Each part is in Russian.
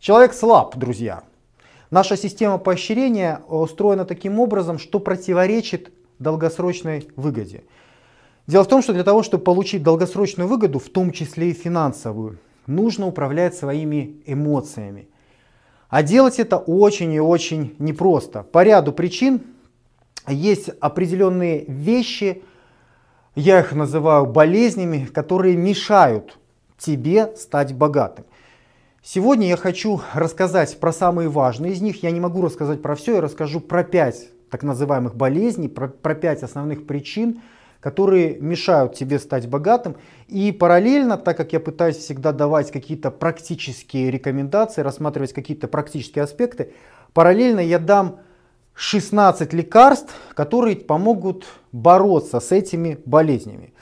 Человек слаб, друзья. Наша система поощрения устроена таким образом, что противоречит долгосрочной выгоде. Дело в том, что для того, чтобы получить долгосрочную выгоду, в том числе и финансовую, нужно управлять своими эмоциями. А делать это очень и очень непросто. По ряду причин есть определенные вещи, я их называю болезнями, которые мешают тебе стать богатым. Сегодня я хочу рассказать про самые важные из них. Я не могу рассказать про все, я расскажу про пять так называемых болезней, про, про пять основных причин, которые мешают тебе стать богатым. И параллельно, так как я пытаюсь всегда давать какие-то практические рекомендации, рассматривать какие-то практические аспекты, параллельно я дам 16 лекарств, которые помогут бороться с этими болезнями.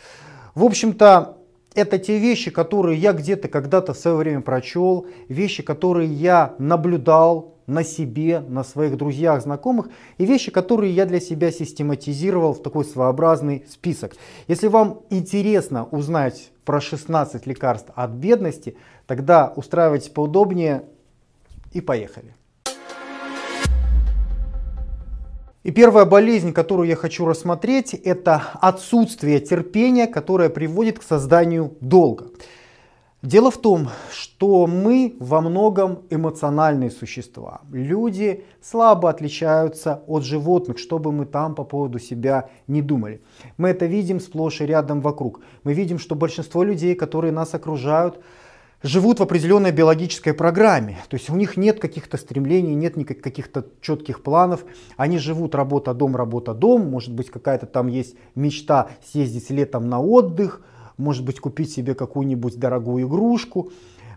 В общем-то, это те вещи, которые я где-то когда-то в свое время прочел, вещи, которые я наблюдал на себе, на своих друзьях, знакомых, и вещи, которые я для себя систематизировал в такой своеобразный список. Если вам интересно узнать про 16 лекарств от бедности, тогда устраивайтесь поудобнее и поехали. И первая болезнь, которую я хочу рассмотреть, это отсутствие терпения, которое приводит к созданию долга. Дело в том, что мы во многом эмоциональные существа. Люди слабо отличаются от животных, что бы мы там по поводу себя не думали. Мы это видим сплошь и рядом вокруг. Мы видим, что большинство людей, которые нас окружают, живут в определенной биологической программе. То есть у них нет каких-то стремлений, нет никаких каких-то четких планов. Они живут работа-дом, работа-дом. Может быть какая-то там есть мечта съездить летом на отдых. Может быть купить себе какую-нибудь дорогую игрушку.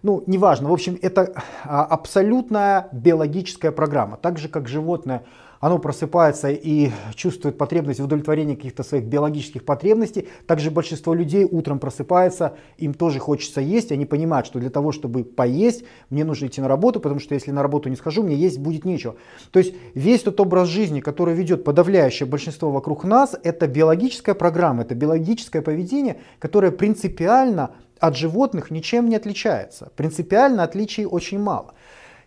Ну, неважно. В общем, это а, абсолютная биологическая программа. Так же, как животное оно просыпается и чувствует потребность в удовлетворении каких-то своих биологических потребностей. Также большинство людей утром просыпается, им тоже хочется есть, они понимают, что для того, чтобы поесть, мне нужно идти на работу, потому что если на работу не схожу, мне есть будет нечего. То есть весь тот образ жизни, который ведет подавляющее большинство вокруг нас, это биологическая программа, это биологическое поведение, которое принципиально от животных ничем не отличается. Принципиально отличий очень мало.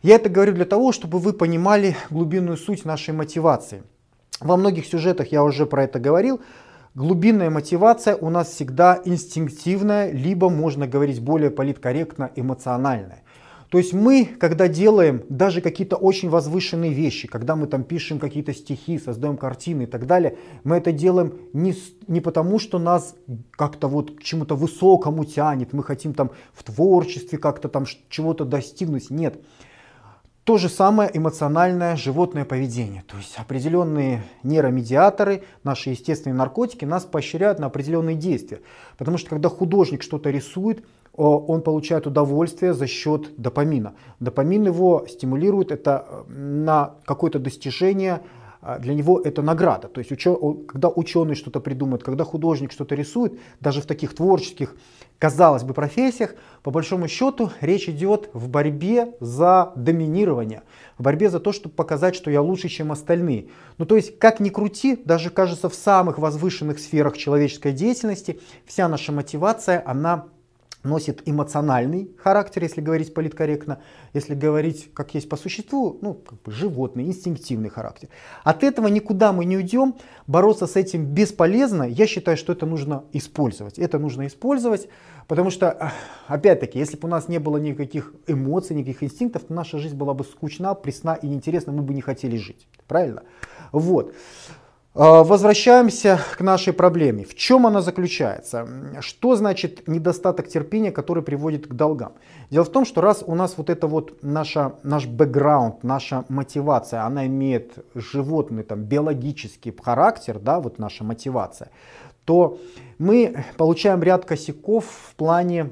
Я это говорю для того, чтобы вы понимали глубинную суть нашей мотивации. Во многих сюжетах я уже про это говорил. Глубинная мотивация у нас всегда инстинктивная, либо можно говорить более политкорректно эмоциональная. То есть мы, когда делаем даже какие-то очень возвышенные вещи, когда мы там пишем какие-то стихи, создаем картины и так далее, мы это делаем не, не потому, что нас как-то вот к чему-то высокому тянет, мы хотим там в творчестве как-то там чего-то достигнуть. Нет. То же самое эмоциональное животное поведение. То есть определенные нейромедиаторы, наши естественные наркотики нас поощряют на определенные действия. Потому что когда художник что-то рисует, он получает удовольствие за счет допамина. Допамин его стимулирует это э, на какое-то достижение, для него это награда. То есть когда ученый что-то придумает, когда художник что-то рисует, даже в таких творческих казалось бы, профессиях, по большому счету речь идет в борьбе за доминирование, в борьбе за то, чтобы показать, что я лучше, чем остальные. Ну то есть, как ни крути, даже кажется в самых возвышенных сферах человеческой деятельности, вся наша мотивация, она носит эмоциональный характер, если говорить политкорректно, если говорить как есть по существу, ну, как бы животный, инстинктивный характер. От этого никуда мы не уйдем, бороться с этим бесполезно, я считаю, что это нужно использовать. Это нужно использовать, потому что, опять-таки, если бы у нас не было никаких эмоций, никаких инстинктов, то наша жизнь была бы скучна, пресна и неинтересна, мы бы не хотели жить. Правильно? Вот. А, возвращаемся к нашей проблеме. В чем она заключается? Что значит недостаток терпения, который приводит к долгам? Дело в том, что раз у нас вот это вот наша, наш бэкграунд, наша мотивация, она имеет животный, там, биологический характер, да, вот наша мотивация, то мы получаем ряд косяков в плане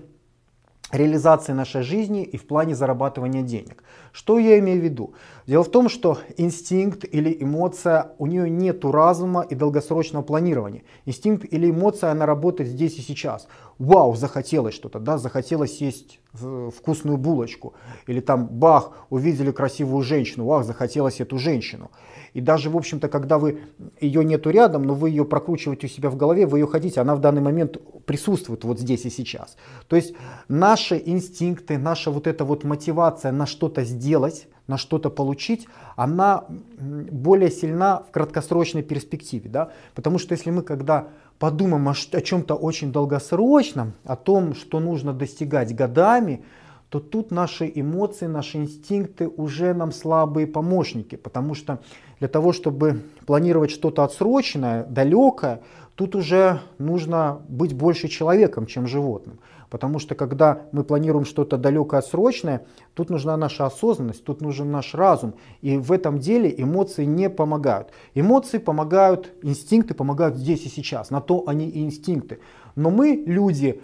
реализации нашей жизни и в плане зарабатывания денег. Что я имею в виду? Дело в том, что инстинкт или эмоция, у нее нет разума и долгосрочного планирования. Инстинкт или эмоция, она работает здесь и сейчас. вау, захотелось что-то, да, захотелось есть вкусную булочку. Или там, бах, увидели красивую женщину, вау, захотелось эту женщину. И даже, в общем-то, когда вы ее нету рядом, но вы ее прокручиваете у себя в голове, вы ее хотите, она в данный момент присутствует вот здесь и сейчас. То есть наши инстинкты, наша вот эта вот мотивация на что-то сделать, на что-то получить, она более сильна в краткосрочной перспективе. Да? Потому что если мы когда подумаем о, о чем-то очень долгосрочном, о том, что нужно достигать годами, то тут наши эмоции, наши инстинкты уже нам слабые помощники, потому что для того, чтобы планировать что-то отсроченное, далекое, тут уже нужно быть больше человеком, чем животным. Потому что когда мы планируем что-то далекое отсрочное, тут нужна наша осознанность, тут нужен наш разум. И в этом деле эмоции не помогают. Эмоции помогают, инстинкты помогают здесь и сейчас. На то они и инстинкты. Но мы, люди,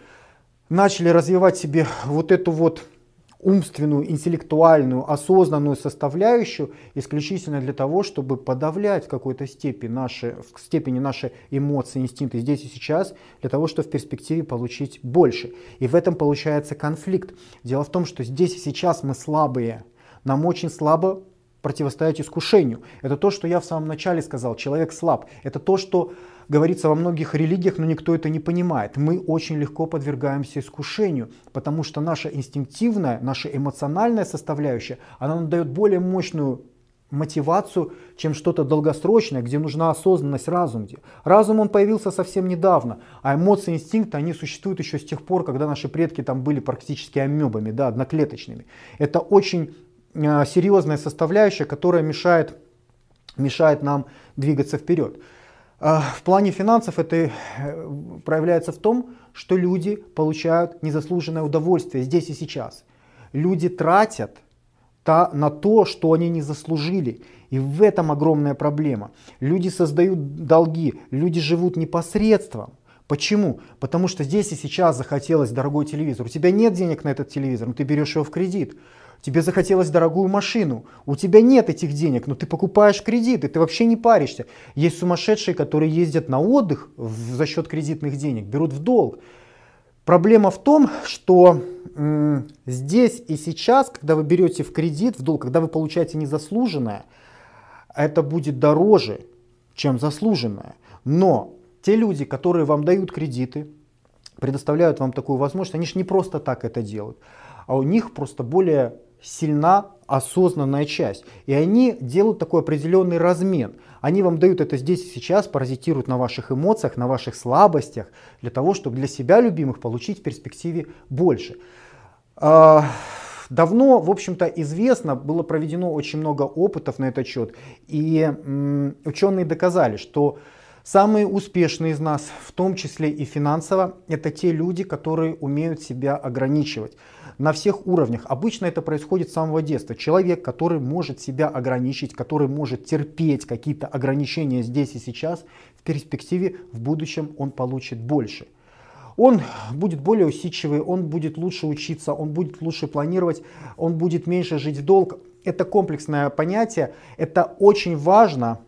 начали развивать себе вот эту вот умственную, интеллектуальную, осознанную составляющую исключительно для того, чтобы подавлять в какой-то степени наши, в степени наши эмоции, инстинкты здесь и сейчас, для того, чтобы в перспективе получить больше. И в этом получается конфликт. Дело в том, что здесь и сейчас мы слабые. Нам очень слабо противостоять искушению. Это то, что я в самом начале сказал, человек слаб. Это то, что говорится во многих религиях, но никто это не понимает. Мы очень легко подвергаемся искушению, потому что наша инстинктивная, наша эмоциональная составляющая, она нам дает более мощную мотивацию, чем что-то долгосрочное, где нужна осознанность, разум. Разум он появился совсем недавно, а эмоции, инстинкты, они существуют еще с тех пор, когда наши предки там были практически амебами, да, одноклеточными. Это очень э, серьезная составляющая, которая мешает, мешает нам двигаться вперед. А, в плане финансов это э, проявляется в том, что люди получают незаслуженное удовольствие здесь и сейчас. Люди тратят на то, что они не заслужили. И в этом огромная проблема. Люди создают долги, люди живут непосредством. Почему? Потому что здесь и сейчас захотелось дорогой телевизор. У тебя нет денег на этот телевизор, но ты берешь его в кредит. Тебе захотелось дорогую машину, у тебя нет этих денег, но ты покупаешь кредиты, ты вообще не паришься. Есть сумасшедшие, которые ездят на отдых за счет кредитных денег, берут в долг. Проблема в том, что м, здесь и сейчас, когда вы берете в кредит, в долг, когда вы получаете незаслуженное, это будет дороже, чем заслуженное. Но те люди, которые вам дают кредиты, предоставляют вам такую возможность, они же не просто так это делают, а у них просто более сильна осознанная часть. И они делают такой определенный размен. Они вам дают это здесь и сейчас, паразитируют на ваших эмоциях, на ваших слабостях, для того, чтобы для себя любимых получить в перспективе больше. А, давно, в общем-то, известно, было проведено очень много опытов на этот счет, и ученые доказали, что самые успешные из нас, в том числе и финансово, это те люди, которые умеют себя ограничивать на всех уровнях. Обычно это происходит с самого детства. Человек, который может себя ограничить, который может терпеть какие-то ограничения здесь и сейчас, в перспективе в будущем он получит больше. Он будет более усидчивый, он будет лучше учиться, он будет лучше планировать, он будет меньше жить в долг. Это комплексное понятие, это очень важно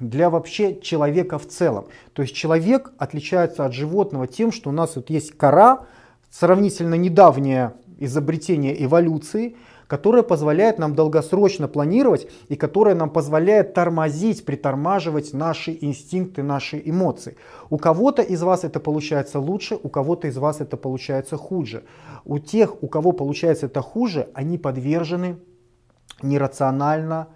для вообще человека в целом. То есть человек отличается от животного тем, что у нас вот есть кора, сравнительно недавняя изобретение эволюции, которое позволяет нам долгосрочно планировать и которое нам позволяет тормозить, притормаживать наши инстинкты, наши эмоции. У кого-то из вас это получается лучше, у кого-то из вас это получается хуже. У тех, у кого получается это хуже, они подвержены нерационально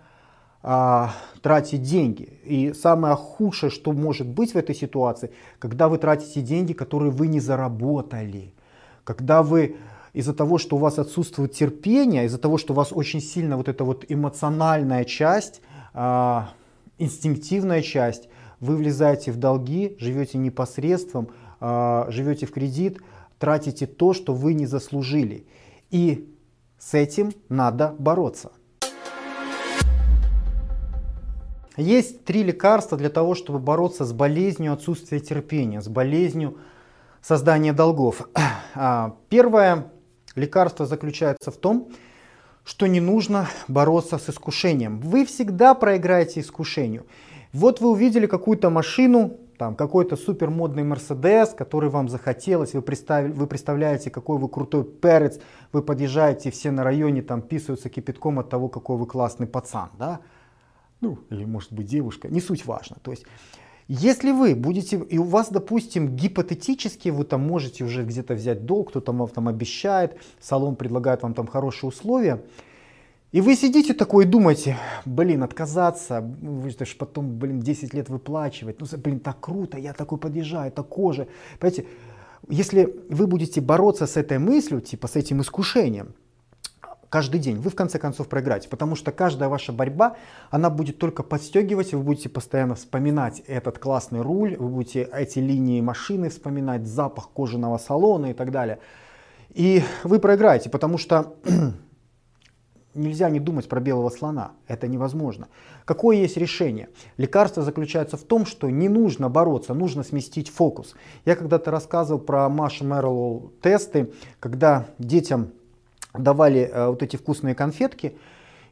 а, тратить деньги. И самое худшее, что может быть в этой ситуации, когда вы тратите деньги, которые вы не заработали. Когда вы из-за того, что у вас отсутствует терпение, из-за того, что у вас очень сильно вот эта вот эмоциональная часть, э, инстинктивная часть, вы влезаете в долги, живете непосредством, э, живете в кредит, тратите то, что вы не заслужили. И с этим надо бороться. Есть три лекарства для того, чтобы бороться с болезнью отсутствия терпения, с болезнью создания долгов. А, первое Лекарство заключается в том, что не нужно бороться с искушением. Вы всегда проиграете искушению. Вот вы увидели какую-то машину, там какой-то супер модный Мерседес, который вам захотелось, вы, представили, вы представляете, какой вы крутой перец, вы подъезжаете, все на районе там писаются кипятком от того, какой вы классный пацан, да, ну, или может быть девушка, не суть важно, то есть если вы будете, и у вас, допустим, гипотетически вы там можете уже где-то взять долг, кто-то вам там обещает, салон предлагает вам там хорошие условия, и вы сидите такой и думаете, блин, отказаться, вы же потом, блин, 10 лет выплачивать, ну, блин, так круто, я такой подъезжаю, это кожа. Понимаете, если вы будете бороться с этой мыслью, типа с этим искушением, каждый день, вы в конце концов проиграете, потому что каждая ваша борьба, она будет только подстегивать, вы будете постоянно вспоминать этот классный руль, вы будете эти линии машины вспоминать, запах кожаного салона и так далее. И вы проиграете, потому что нельзя не думать про белого слона, это невозможно. Какое есть решение? Лекарство заключается в том, что не нужно бороться, нужно сместить фокус. Я когда-то рассказывал про Маша Мэрилл тесты, когда детям давали э, вот эти вкусные конфетки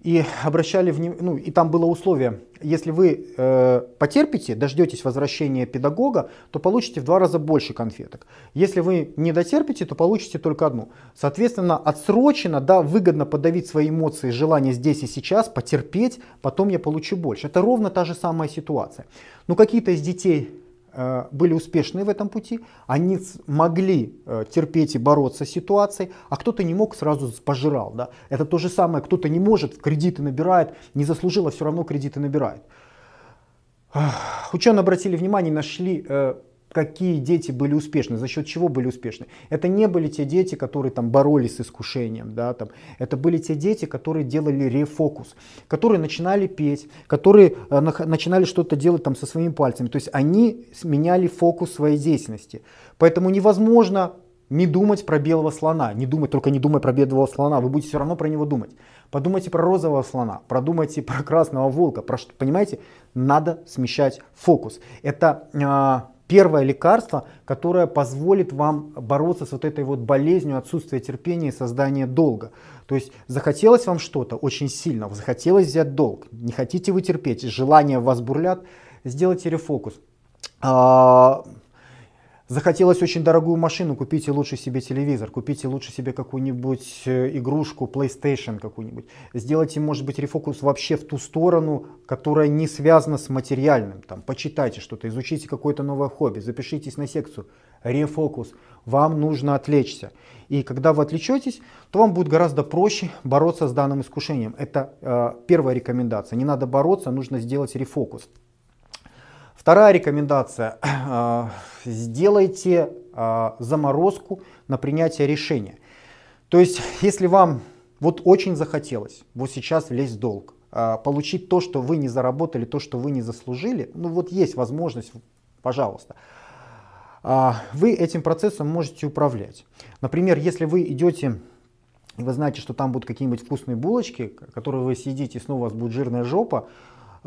и обращали внимание, ну и там было условие, если вы э, потерпите, дождетесь возвращения педагога, то получите в два раза больше конфеток. Если вы не дотерпите, то получите только одну. Соответственно, отсрочено, да, выгодно подавить свои эмоции, желание здесь и сейчас, потерпеть, потом я получу больше. Это ровно та же самая ситуация. Ну какие-то из детей были успешны в этом пути, они могли э, терпеть и бороться с ситуацией, а кто-то не мог, сразу пожирал. Да? Это то же самое, кто-то не может, кредиты набирает, не заслужил, а все равно кредиты набирает. Ученые обратили внимание, нашли э, какие дети были успешны, за счет чего были успешны. Это не были те дети, которые там боролись с искушением, да, там. это были те дети, которые делали рефокус, которые начинали петь, которые э, начинали что-то делать там со своими пальцами. То есть они меняли фокус своей деятельности. Поэтому невозможно не думать про белого слона, не думать, только не думай про белого слона, вы будете все равно про него думать. Подумайте про розового слона, продумайте про красного волка, про что, понимаете, надо смещать фокус. Это э, первое лекарство, которое позволит вам бороться с вот этой вот болезнью отсутствия терпения и создания долга. То есть захотелось вам что-то очень сильно, захотелось взять долг, не хотите вы терпеть, желания вас бурлят, сделайте рефокус. Захотелось очень дорогую машину, купите лучше себе телевизор, купите лучше себе какую-нибудь э, игрушку, PlayStation какую-нибудь. Сделайте, может быть, рефокус вообще в ту сторону, которая не связана с материальным. Там, почитайте что-то, изучите какое-то новое хобби, запишитесь на секцию. Рефокус. Вам нужно отвлечься. И когда вы отвлечетесь, то вам будет гораздо проще бороться с данным искушением. Это э, первая рекомендация. Не надо бороться, нужно сделать рефокус. Вторая рекомендация. Э, сделайте э, заморозку на принятие решения. То есть, если вам вот очень захотелось вот сейчас влезть в долг, э, получить то, что вы не заработали, то, что вы не заслужили, ну вот есть возможность, пожалуйста. Вы этим процессом можете управлять. Например, если вы идете и вы знаете, что там будут какие-нибудь вкусные булочки, которые вы съедите, и снова у вас будет жирная жопа,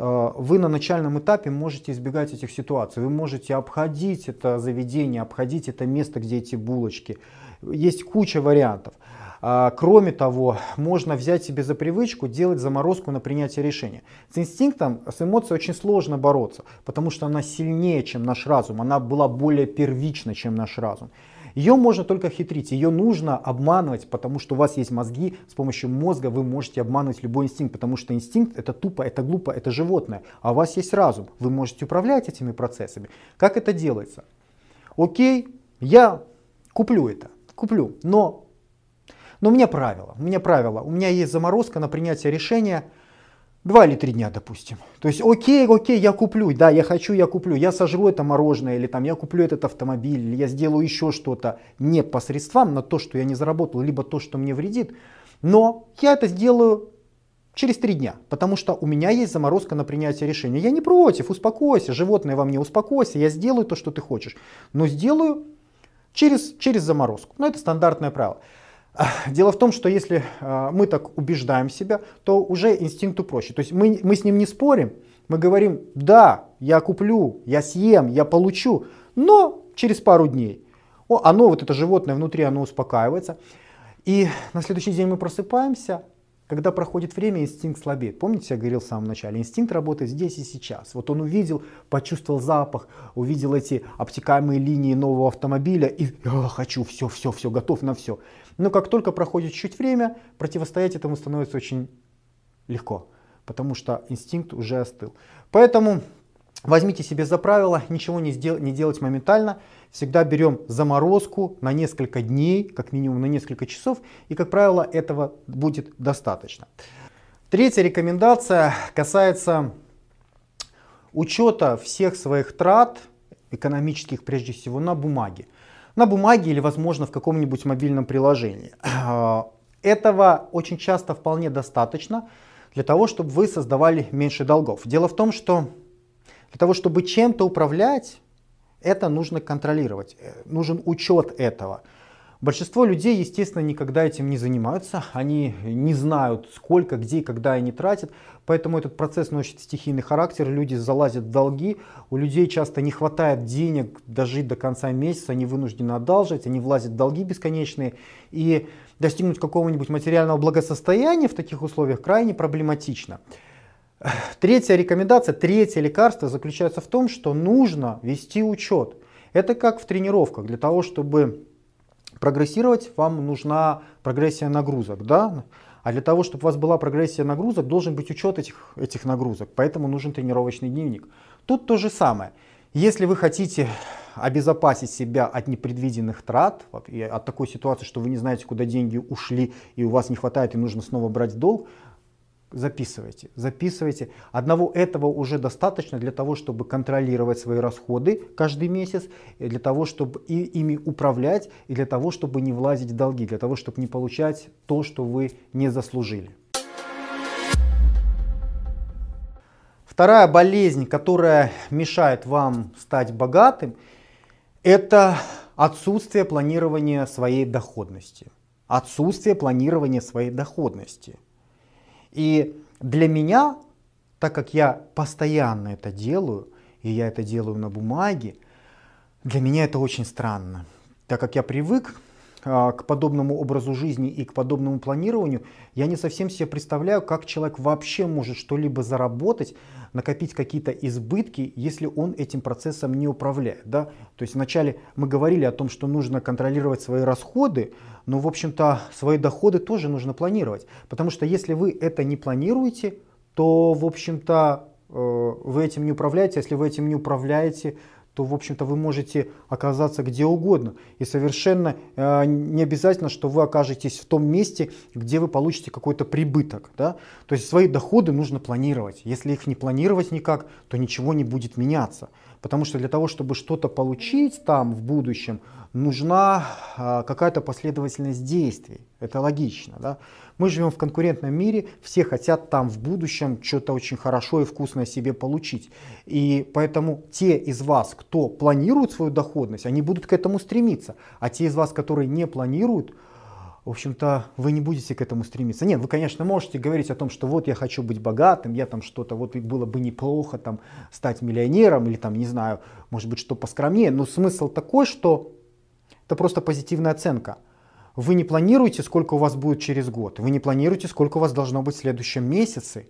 вы на начальном этапе можете избегать этих ситуаций. Вы можете обходить это заведение, обходить это место, где эти булочки. Есть куча вариантов. А, кроме того, можно взять себе за привычку делать заморозку на принятие решения. С инстинктом, с эмоцией очень сложно бороться, потому что она сильнее, чем наш разум. Она была более первична, чем наш разум. Ее можно только хитрить, ее нужно обманывать, потому что у вас есть мозги, с помощью мозга вы можете обманывать любой инстинкт, потому что инстинкт это тупо, это глупо, это животное, а у вас есть разум, вы можете управлять этими процессами. Как это делается? Окей, я куплю это, куплю, но, но у меня правило, у меня правило, у меня есть заморозка на принятие решения – Два или три дня, допустим. То есть, окей, окей, я куплю, да, я хочу, я куплю, я сожру это мороженое, или там я куплю этот автомобиль, или я сделаю еще что-то не по средствам на то, что я не заработал, либо то, что мне вредит. Но я это сделаю через три дня, потому что у меня есть заморозка на принятие решения. Я не против, успокойся, животное во мне успокойся, я сделаю то, что ты хочешь, но сделаю через, через заморозку. Ну, это стандартное правило. Дело в том, что если а, мы так убеждаем себя, то уже инстинкту проще. То есть мы, мы с ним не спорим, мы говорим, да, я куплю, я съем, я получу, но через пару дней. О, оно, вот это животное внутри, оно успокаивается. И на следующий день мы просыпаемся, Когда проходит время, инстинкт слабеет. Помните, я говорил в самом начале, инстинкт работает здесь и сейчас. Вот он увидел, почувствовал запах, увидел эти обтекаемые линии нового автомобиля и хочу, все, все, все, готов на все. Но как только проходит чуть время, противостоять этому становится очень легко, потому что инстинкт уже остыл. Поэтому возьмите себе за правило ничего не, сдел не делать моментально, всегда берем заморозку на несколько дней, как минимум на несколько часов, и, как правило, этого будет достаточно. Третья рекомендация касается учета всех своих трат, экономических прежде всего, на бумаге. На бумаге или, возможно, в каком-нибудь мобильном приложении. Этого очень часто вполне достаточно для того, чтобы вы создавали меньше долгов. Дело в том, что для того, чтобы чем-то управлять, это нужно контролировать, э, нужен учет этого. Большинство людей, естественно, никогда этим не занимаются, они не знают, сколько, где и когда они тратят, поэтому этот процесс носит стихийный характер, люди залазят в долги, у людей часто не хватает денег дожить до конца месяца, они вынуждены одалживать, они влазят в долги бесконечные, и достигнуть какого-нибудь материального благосостояния в таких условиях крайне проблематично. Третья рекомендация, третье лекарство заключается в том, что нужно вести учет. Это как в тренировках. Для того, чтобы прогрессировать, вам нужна прогрессия нагрузок. Да? А для того, чтобы у вас была прогрессия нагрузок, должен быть учет этих, этих нагрузок. Поэтому нужен тренировочный дневник. Тут то же самое. Если вы хотите обезопасить себя от непредвиденных трат, от такой ситуации, что вы не знаете, куда деньги ушли, и у вас не хватает, и нужно снова брать долг, записывайте, записывайте. Одного этого уже достаточно для того, чтобы контролировать свои расходы каждый месяц, для того, чтобы и, ими управлять, и для того, чтобы не влазить в долги, для того, чтобы не получать то, что вы не заслужили. Вторая болезнь, которая мешает вам стать богатым, это отсутствие планирования своей доходности. Отсутствие планирования своей доходности – и для меня, так как я постоянно это делаю, и я это делаю на бумаге, для меня это очень странно. Так как я привык к подобному образу жизни и к подобному планированию, я не совсем себе представляю, как человек вообще может что-либо заработать, накопить какие-то избытки, если он этим процессом не управляет. Да? То есть вначале мы говорили о том, что нужно контролировать свои расходы, но в общем-то свои доходы тоже нужно планировать. Потому что если вы это не планируете, то в общем-то э, вы этим не управляете. Если вы этим не управляете, то, в общем-то, вы можете оказаться где угодно. И совершенно э, не обязательно, что вы окажетесь в том месте, где вы получите какой-то прибыток. Да? То есть свои доходы нужно планировать. Если их не планировать никак, то ничего не будет меняться. Потому что для того, чтобы что-то получить там в будущем, нужна э, какая-то последовательность действий. Это логично. Да? Мы живем в конкурентном мире, все хотят там в будущем что-то очень хорошо и вкусное себе получить. И поэтому те из вас, кто планирует свою доходность, они будут к этому стремиться. А те из вас, которые не планируют, в общем-то, вы не будете к этому стремиться. Нет, вы, конечно, можете говорить о том, что вот я хочу быть богатым, я там что-то, вот было бы неплохо там стать миллионером или там, не знаю, может быть, что поскромнее. Но смысл такой, что это просто позитивная оценка. Вы не планируете, сколько у вас будет через год. Вы не планируете, сколько у вас должно быть в следующем месяце.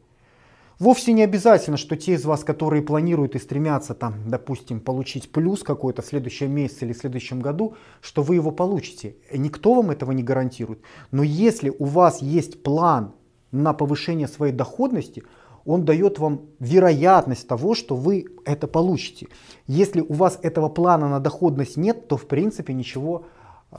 Вовсе не обязательно, что те из вас, которые планируют и стремятся, там, допустим, получить плюс какой-то в следующем месяце или в следующем году, что вы его получите. Никто вам этого не гарантирует. Но если у вас есть план на повышение своей доходности, он дает вам вероятность того, что вы это получите. Если у вас этого плана на доходность нет, то в принципе ничего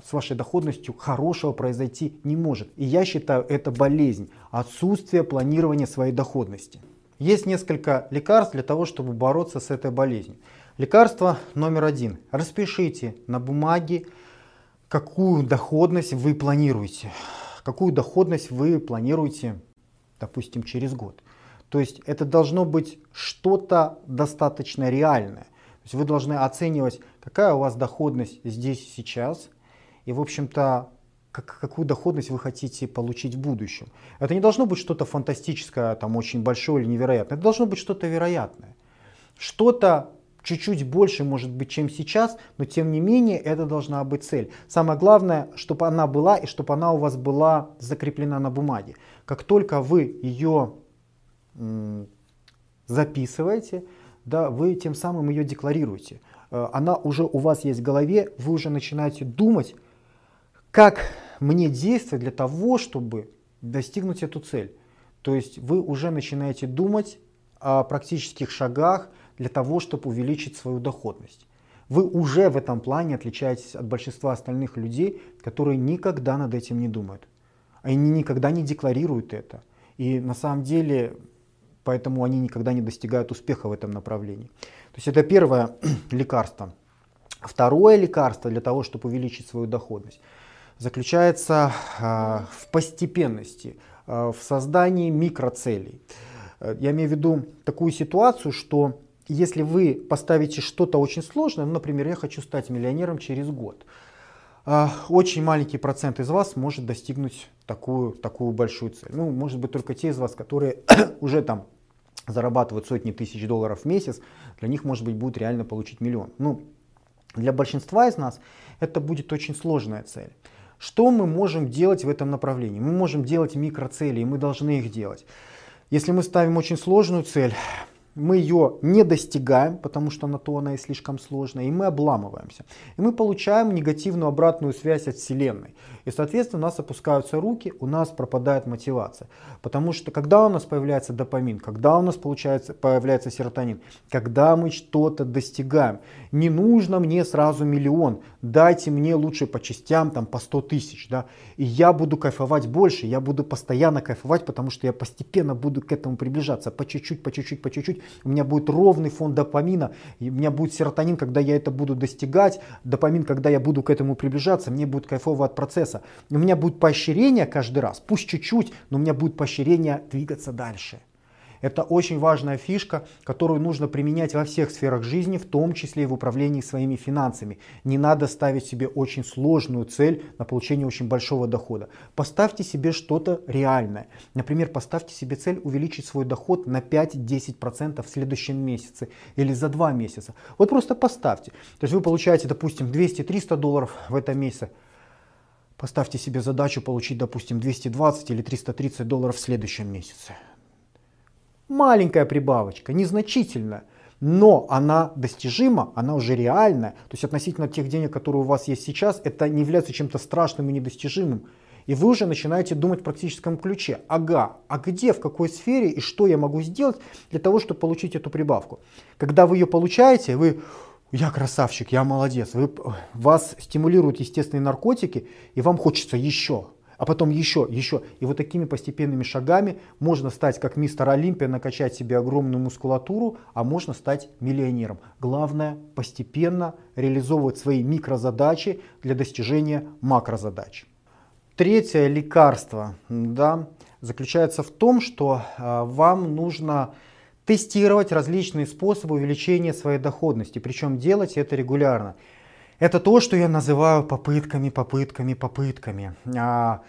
с вашей доходностью хорошего произойти не может. И я считаю, это болезнь, отсутствие планирования своей доходности. Есть несколько лекарств для того, чтобы бороться с этой болезнью. Лекарство номер один. Распишите на бумаге, какую доходность вы планируете. Какую доходность вы планируете, допустим, через год. То есть это должно быть что-то достаточно реальное. То есть вы должны оценивать, какая у вас доходность здесь сейчас – и, в общем-то, как, какую доходность вы хотите получить в будущем. Это не должно быть что-то фантастическое, там очень большое или невероятное. Это должно быть что-то вероятное. Что-то, чуть-чуть больше, может быть, чем сейчас, но тем не менее это должна быть цель. Самое главное, чтобы она была и чтобы она у вас была закреплена на бумаге. Как только вы ее записываете, да, вы тем самым ее декларируете. Э, она уже у вас есть в голове, вы уже начинаете думать, как мне действовать для того, чтобы достигнуть эту цель. То есть вы уже начинаете думать о практических шагах для того, чтобы увеличить свою доходность. Вы уже в этом плане отличаетесь от большинства остальных людей, которые никогда над этим не думают. Они никогда не декларируют это. И на самом деле, поэтому они никогда не достигают успеха в этом направлении. То есть это первое лекарство. Второе лекарство для того, чтобы увеличить свою доходность, заключается э, в постепенности, э, в создании микроцелей. Э, я имею в виду такую ситуацию, что если вы поставите что-то очень сложное, ну, например, я хочу стать миллионером через год, очень маленький процент из вас может достигнуть такую, такую большую цель. Ну, может быть, только те из вас, которые уже там зарабатывают сотни тысяч долларов в месяц, для них, может быть, будет реально получить миллион. Ну, для большинства из нас это будет очень сложная цель. Что мы можем делать в этом направлении? Мы можем делать микроцели, и мы должны их делать. Если мы ставим очень сложную цель, мы ее не достигаем, потому что на то она и слишком сложная, и мы обламываемся. И мы получаем негативную обратную связь от Вселенной. И, соответственно, у нас опускаются руки, у нас пропадает мотивация. Потому что когда у нас появляется допамин, когда у нас получается, появляется серотонин, когда мы что-то достигаем, не нужно мне сразу миллион, дайте мне лучше по частям, там, по 100 тысяч, да, и я буду кайфовать больше, я буду постоянно кайфовать, потому что я постепенно буду к этому приближаться, по чуть-чуть, по чуть-чуть, по чуть-чуть, у меня будет ровный фон допамина, у меня будет серотонин, когда я это буду достигать, допамин, когда я буду к этому приближаться, мне будет кайфово от процесса. У меня будет поощрение каждый раз, пусть чуть-чуть, но у меня будет поощрение двигаться дальше. Это очень важная фишка, которую нужно применять во всех сферах жизни, в том числе и в управлении своими финансами. Не надо ставить себе очень сложную цель на получение очень большого дохода. Поставьте себе что-то реальное. Например, поставьте себе цель увеличить свой доход на 5-10% в следующем месяце или за 2 месяца. Вот просто поставьте. То есть вы получаете, допустим, 200-300 долларов в этом месяце. Поставьте себе задачу получить, допустим, 220 или 330 долларов в следующем месяце маленькая прибавочка, незначительная, но она достижима, она уже реальная. То есть относительно тех денег, которые у вас есть сейчас, это не является чем-то страшным и недостижимым. И вы уже начинаете думать в практическом ключе. Ага, а где, в какой сфере и что я могу сделать для того, чтобы получить эту прибавку. Когда вы ее получаете, вы я красавчик, я молодец. Вы, вас стимулируют естественные наркотики, и вам хочется еще а потом еще, еще. И вот такими постепенными шагами можно стать как мистер Олимпия, накачать себе огромную мускулатуру, а можно стать миллионером. Главное постепенно реализовывать свои микрозадачи для достижения макрозадач. Третье лекарство да, заключается в том, что э, вам нужно тестировать различные способы увеличения своей доходности, причем делать это регулярно. Это то, что я называю попытками, попытками, попытками. А,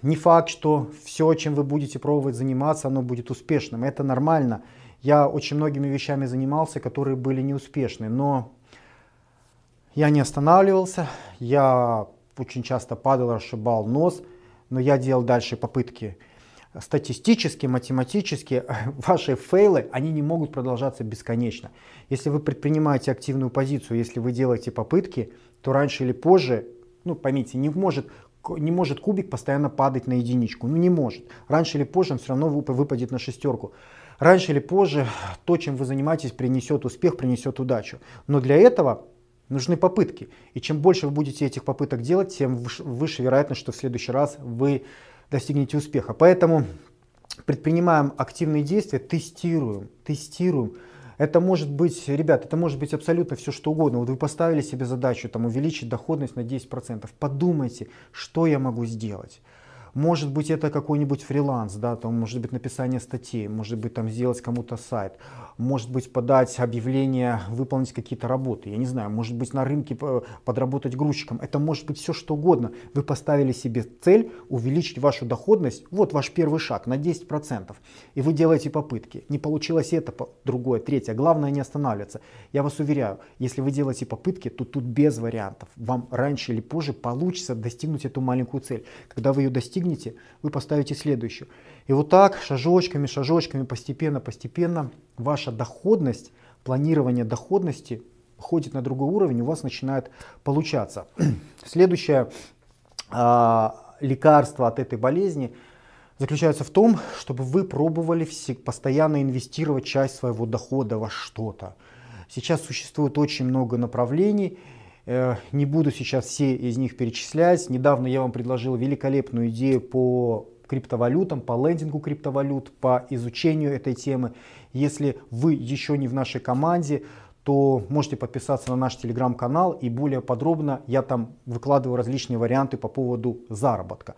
не факт, что все, чем вы будете пробовать заниматься, оно будет успешным. Это нормально. Я очень многими вещами занимался, которые были неуспешны, но я не останавливался, я очень часто падал, расшибал нос, но я делал дальше попытки статистически, математически ваши фейлы, они не могут продолжаться бесконечно. Если вы предпринимаете активную позицию, если вы делаете попытки, то раньше или позже, ну поймите, не может, не может кубик постоянно падать на единичку. Ну не может. Раньше или позже он все равно выпадет на шестерку. Раньше или позже то, чем вы занимаетесь, принесет успех, принесет удачу. Но для этого нужны попытки. И чем больше вы будете этих попыток делать, тем выше, вероятность, что в следующий раз вы достигнете успеха. Поэтому предпринимаем активные действия, тестируем, тестируем. Это может быть, ребят, это может быть абсолютно все что угодно. Вот вы поставили себе задачу там, увеличить доходность на 10%. Подумайте, что я могу сделать. Может быть, это какой-нибудь фриланс, да, там, может быть, написание статей, может быть, там, сделать кому-то сайт, может быть, подать объявление, выполнить какие-то работы, я не знаю, может быть, на рынке подработать грузчиком. Это может быть все, что угодно. Вы поставили себе цель увеличить вашу доходность, вот ваш первый шаг на 10%, и вы делаете попытки. Не получилось это, другое, третье. Главное не останавливаться. Я вас уверяю, если вы делаете попытки, то тут без вариантов. Вам раньше или позже получится достигнуть эту маленькую цель. Когда вы ее достигнете, достигнете, вы поставите следующую. И вот так, шажочками, шажочками, постепенно, постепенно ваша доходность, планирование доходности ходит на другой уровень, у вас начинает получаться. Следующее э, лекарство от этой болезни заключается в том, чтобы вы пробовали постоянно инвестировать часть своего дохода во что-то. Сейчас существует очень много направлений, не буду сейчас все из них перечислять. Недавно я вам предложил великолепную идею по криптовалютам, по лендингу криптовалют, по изучению этой темы. Если вы еще не в нашей команде, то можете подписаться на наш телеграм-канал и более подробно я там выкладываю различные варианты по поводу заработка.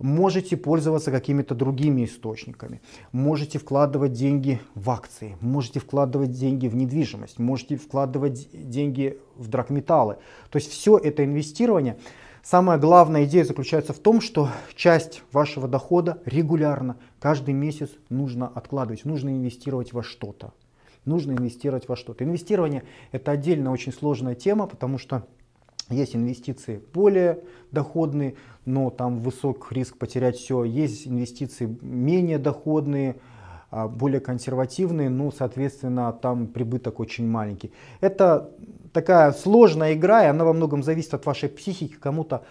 Можете пользоваться какими-то другими источниками. Можете вкладывать деньги в акции, можете вкладывать деньги в недвижимость, можете вкладывать деньги в драгметаллы. То есть все это инвестирование. Самая главная идея заключается в том, что часть вашего дохода регулярно, каждый месяц нужно откладывать, нужно инвестировать во что-то нужно инвестировать во что-то. Инвестирование это отдельно очень сложная тема, потому что есть инвестиции более доходные, но там высок риск потерять все. Есть инвестиции менее доходные, а, более консервативные, но, соответственно, там прибыток очень маленький. Это такая сложная игра, и она во многом зависит от вашей психики. Кому-то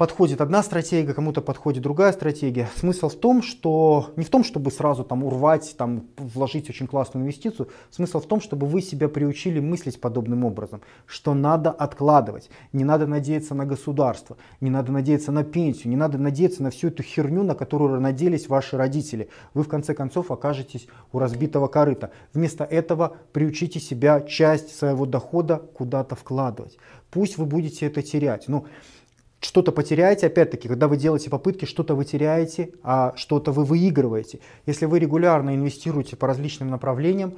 подходит одна стратегия, кому-то подходит другая стратегия. Смысл в том, что не в том, чтобы сразу там урвать, там вложить очень классную инвестицию. Смысл в том, чтобы вы себя приучили мыслить подобным образом, что надо откладывать, не надо надеяться на государство, не надо надеяться на пенсию, не надо надеяться на всю эту херню, на которую надеялись ваши родители. Вы в конце концов окажетесь у разбитого корыта. Вместо этого приучите себя часть своего дохода куда-то вкладывать. Пусть вы будете это терять. Ну, что-то потеряете, опять-таки, когда вы делаете попытки, что-то вы теряете, а что-то вы выигрываете. Если вы регулярно инвестируете по различным направлениям,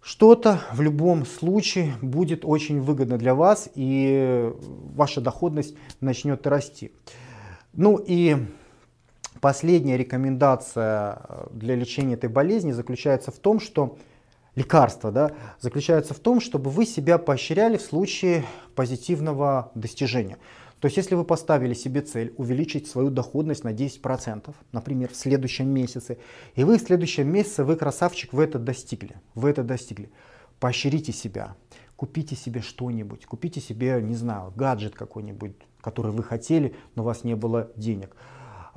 что-то в любом случае будет очень выгодно для вас, и ваша доходность начнет расти. Ну и последняя рекомендация для лечения этой болезни заключается в том, что лекарство да, заключается в том, чтобы вы себя поощряли в случае позитивного достижения. То есть, если вы поставили себе цель увеличить свою доходность на 10%, например, в следующем месяце, и вы в следующем месяце, вы красавчик, вы это достигли, вы это достигли, поощрите себя, купите себе что-нибудь, купите себе, не знаю, гаджет какой-нибудь, который вы хотели, но у вас не было денег.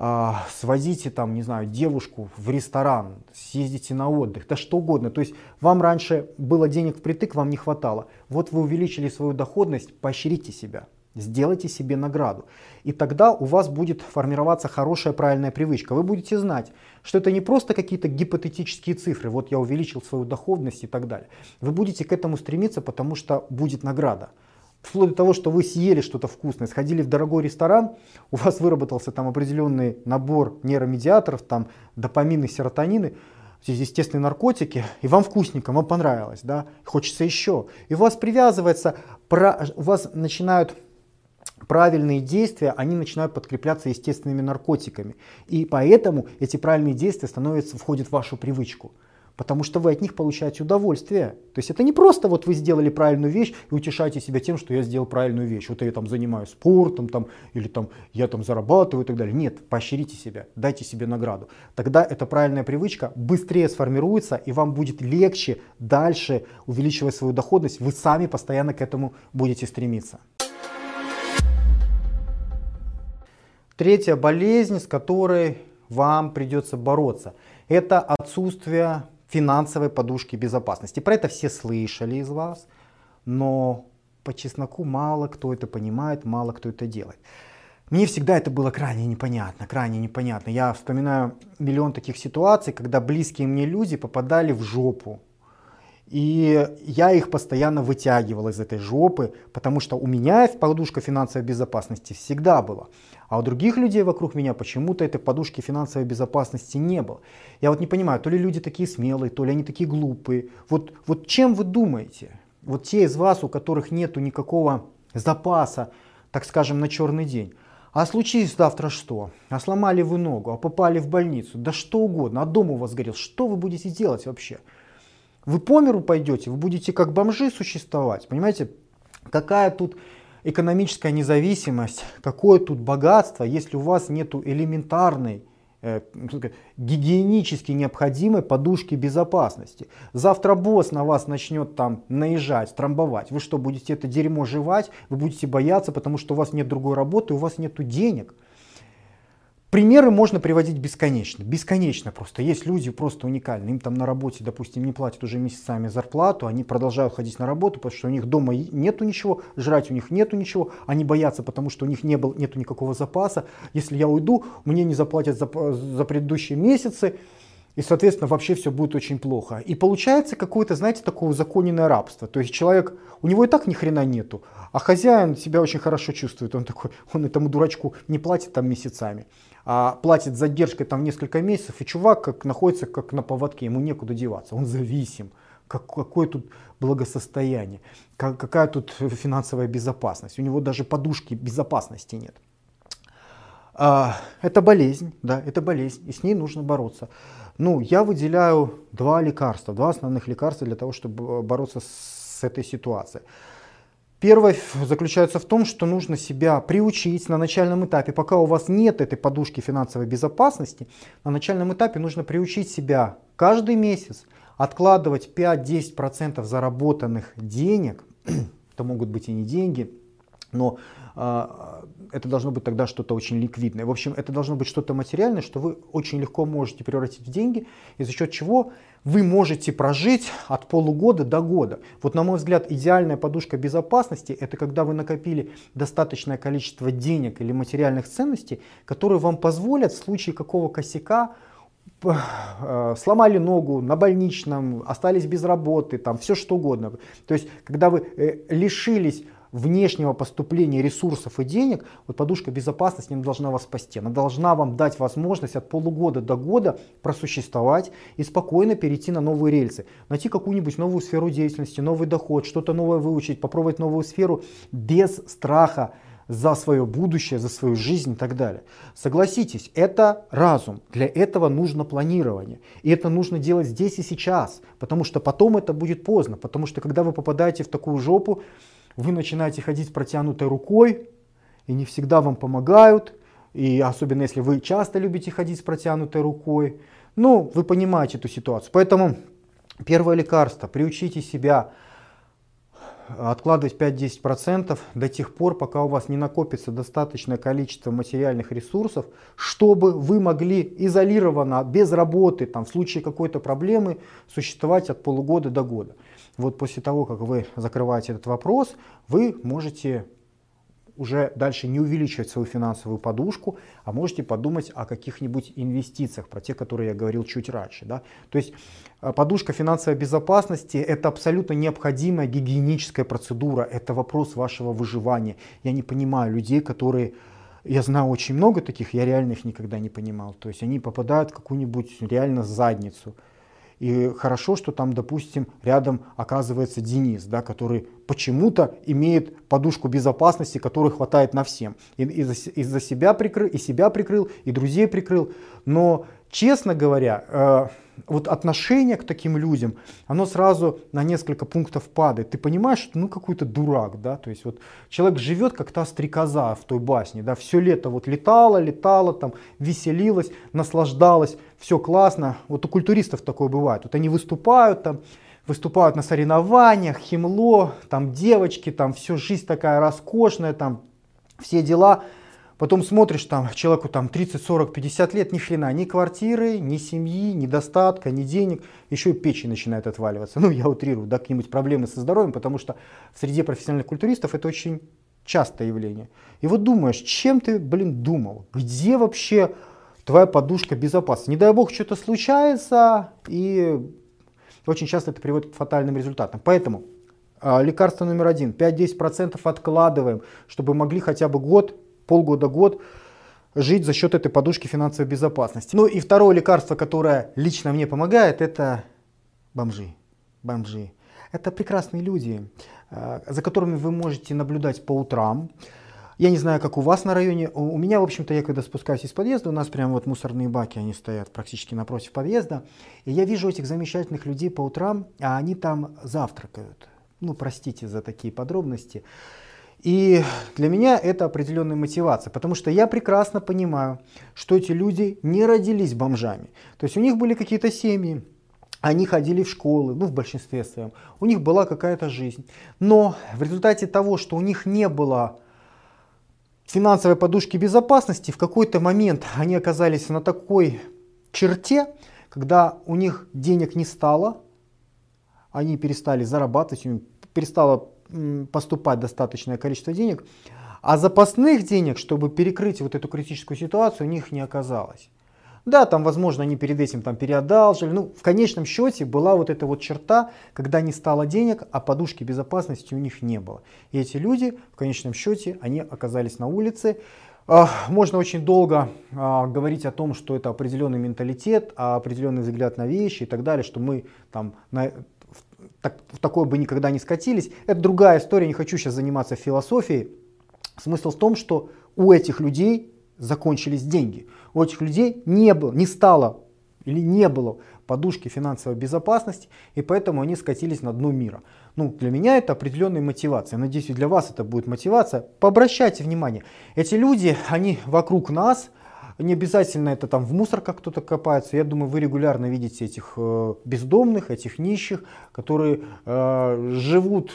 А, свозите там, не знаю, девушку в ресторан, съездите на отдых, да что угодно. То есть вам раньше было денег впритык, вам не хватало. Вот вы увеличили свою доходность, поощрите себя. Сделайте себе награду. И тогда у вас будет формироваться хорошая правильная привычка. Вы будете знать, что это не просто какие-то гипотетические цифры, вот я увеличил свою доходность и так далее. Вы будете к этому стремиться, потому что будет награда. Вплоть до того, что вы съели что-то вкусное, сходили в дорогой ресторан, у вас выработался там определенный набор нейромедиаторов, там допамины, серотонины, естественные наркотики, и вам вкусненько, вам понравилось, да, хочется еще. И у вас привязывается, у вас начинают правильные действия, они начинают подкрепляться естественными наркотиками. И поэтому эти правильные действия становятся, входят в вашу привычку. Потому что вы от них получаете удовольствие. То есть это не просто вот вы сделали правильную вещь и утешаете себя тем, что я сделал правильную вещь. Вот я там занимаюсь спортом там, или там, я там зарабатываю и так далее. Нет, поощрите себя, дайте себе награду. Тогда эта правильная привычка быстрее сформируется и вам будет легче дальше увеличивать свою доходность. Вы сами постоянно к этому будете стремиться. Третья болезнь, с которой вам придется бороться, это отсутствие финансовой подушки безопасности. Про это все слышали из вас, но по чесноку мало кто это понимает, мало кто это делает. Мне всегда это было крайне непонятно, крайне непонятно. Я вспоминаю миллион таких ситуаций, когда близкие мне люди попадали в жопу. И я их постоянно вытягивал из этой жопы, потому что у меня подушка финансовой безопасности всегда была. А у других людей вокруг меня почему-то этой подушки финансовой безопасности не было. Я вот не понимаю, то ли люди такие смелые, то ли они такие глупые. Вот, вот чем вы думаете? Вот те из вас, у которых нету никакого запаса, так скажем, на черный день. А случись завтра что? А сломали вы ногу, а попали в больницу, да что угодно, а дом у вас горел. Что вы будете делать вообще? Вы по миру пойдете, вы будете как бомжи существовать. Понимаете, какая тут экономическая независимость, какое тут богатство, если у вас нет элементарной, э, гигиенически необходимой подушки безопасности. Завтра босс на вас начнет там наезжать, трамбовать. Вы что, будете это дерьмо жевать? Вы будете бояться, потому что у вас нет другой работы, у вас нет денег. Примеры можно приводить бесконечно, бесконечно просто. Есть люди просто уникальные, им там на работе, допустим, не платят уже месяцами зарплату, они продолжают ходить на работу, потому что у них дома нету ничего, жрать у них нету ничего, они боятся, потому что у них не было, нету никакого запаса. Если я уйду, мне не заплатят за, за предыдущие месяцы, и, соответственно, вообще все будет очень плохо. И получается какое-то, знаете, такое узаконенное рабство. То есть человек, у него и так ни хрена нету, а хозяин себя очень хорошо чувствует. Он такой, он этому дурачку не платит там месяцами а платит задержкой там несколько месяцев, и чувак как, находится как на поводке, ему некуда деваться, он зависим. Как, какое тут благосостояние, как, какая тут финансовая безопасность. У него даже подушки безопасности нет. А, это болезнь, да, это болезнь, и с ней нужно бороться. Ну, я выделяю два лекарства, два основных лекарства для того, чтобы бороться с этой ситуацией. Первое заключается в том, что нужно себя приучить на начальном этапе, пока у вас нет этой подушки финансовой безопасности, на начальном этапе нужно приучить себя каждый месяц откладывать 5-10% заработанных денег, это могут быть и не деньги, но э, это должно быть тогда что-то очень ликвидное. В общем, это должно быть что-то материальное, что вы очень легко можете превратить в деньги, и за счет чего вы можете прожить от полугода до года. Вот на мой взгляд, идеальная подушка безопасности – это когда вы накопили достаточное количество денег или материальных ценностей, которые вам позволят в случае какого косяка э, сломали ногу на больничном, остались без работы, там все что угодно. То есть, когда вы э, лишились внешнего поступления ресурсов и денег, вот подушка безопасности не должна вас спасти. Она должна вам дать возможность от полугода до года просуществовать и спокойно перейти на новые рельсы. Найти какую-нибудь новую сферу деятельности, новый доход, что-то новое выучить, попробовать новую сферу без страха за свое будущее, за свою жизнь и так далее. Согласитесь, это разум. Для этого нужно планирование. И это нужно делать здесь и сейчас, потому что потом это будет поздно. Потому что когда вы попадаете в такую жопу, вы начинаете ходить протянутой рукой, и не всегда вам помогают, и особенно если вы часто любите ходить с протянутой рукой. Ну, вы понимаете эту ситуацию. Поэтому первое лекарство, приучите себя откладывать 5-10% до тех пор, пока у вас не накопится достаточное количество материальных ресурсов, чтобы вы могли изолированно, без работы, там, в случае какой-то проблемы, существовать от полугода до года. Вот после того, как вы закрываете этот вопрос, вы можете уже дальше не увеличивать свою финансовую подушку, а можете подумать о каких-нибудь инвестициях, про те, которые я говорил чуть раньше. Да? То есть э, подушка финансовой безопасности – это абсолютно необходимая гигиеническая процедура, это вопрос вашего выживания. Я не понимаю людей, которые я знаю очень много таких, я реально их никогда не понимал. То есть они попадают в какую-нибудь реально задницу. И хорошо, что там, допустим, рядом оказывается Денис, да, который почему-то имеет подушку безопасности, которой хватает на всем. И, и, за, и за себя прикрыл, и себя прикрыл, и друзей прикрыл. Но, честно говоря, э, вот отношение к таким людям, оно сразу на несколько пунктов падает. Ты понимаешь, что ну какой-то дурак, да, то есть вот человек живет как та стрекоза в той басне, да, все лето вот летала, летала, там, веселилась, наслаждалась, все классно. Вот у культуристов такое бывает. Вот они выступают там, выступают на соревнованиях, химло, там девочки, там все жизнь такая роскошная, там все дела. Потом смотришь, там человеку там 30, 40, 50 лет, ни хрена, ни квартиры, ни семьи, ни достатка, ни денег, еще и печень начинает отваливаться. Ну, я утрирую, да, какие-нибудь проблемы со здоровьем, потому что в среде профессиональных культуристов это очень частое явление. И вот думаешь, чем ты, блин, думал? Где вообще твоя подушка безопасности? Не дай бог что-то случается, и Очень часто это приводит к фатальным результатам. Поэтому э, лекарство номер один, 5-10% откладываем, чтобы могли хотя бы год, полгода-год жить за счет этой подушки финансовой безопасности. Ну и второе лекарство, которое лично мне помогает, это бомжи. Бомжи. Это прекрасные люди, э, за которыми вы можете наблюдать по утрам. Я не знаю, как у вас на районе. У меня, в общем-то, я когда спускаюсь из подъезда, у нас прям вот мусорные баки, они стоят практически напротив подъезда. И я вижу этих замечательных людей по утрам, а они там завтракают. Ну, простите за такие подробности. И для меня это определенная мотивация, потому что я прекрасно понимаю, что эти люди не родились бомжами. То есть у них были какие-то семьи, они ходили в школы, ну в большинстве своем, у них была какая-то жизнь. Но в результате того, что у них не было финансовой подушки безопасности, в какой-то момент они оказались на такой черте, когда у них денег не стало, они перестали зарабатывать, перестало поступать достаточное количество денег, а запасных денег, чтобы перекрыть вот эту критическую ситуацию, у них не оказалось. Да, там, возможно, они перед этим там переодалжили. Ну, в конечном счете была вот эта вот черта, когда не стало денег, а подушки безопасности у них не было. И эти люди, в конечном счете, они оказались на улице. Можно очень долго а, говорить о том, что это определенный менталитет, определенный взгляд на вещи и так далее, что мы там на, так, в такое бы никогда не скатились. Это другая история, не хочу сейчас заниматься философией. Смысл в том, что у этих людей закончились деньги. У этих людей не было, не стало или не было подушки финансовой безопасности, и поэтому они скатились на дно мира. Ну, для меня это определенная мотивация. Надеюсь, и для вас это будет мотивация. Пообращайте внимание. Эти люди, они вокруг нас, не обязательно это там в мусорках кто-то копается. Я думаю, вы регулярно видите этих э, бездомных, этих нищих, которые э, живут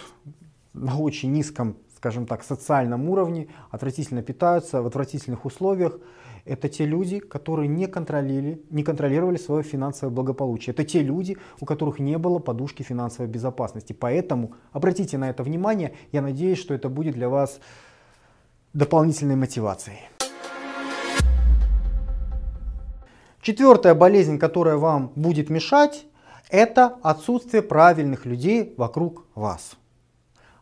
на очень низком, скажем так, социальном уровне, отвратительно питаются в отвратительных условиях. Это те люди, которые не контролировали, не контролировали свое финансовое благополучие. Это те люди, у которых не было подушки финансовой безопасности. Поэтому обратите на это внимание. Я надеюсь, что это будет для вас дополнительной мотивацией. Четвертая болезнь, которая вам будет мешать, это отсутствие правильных людей вокруг вас.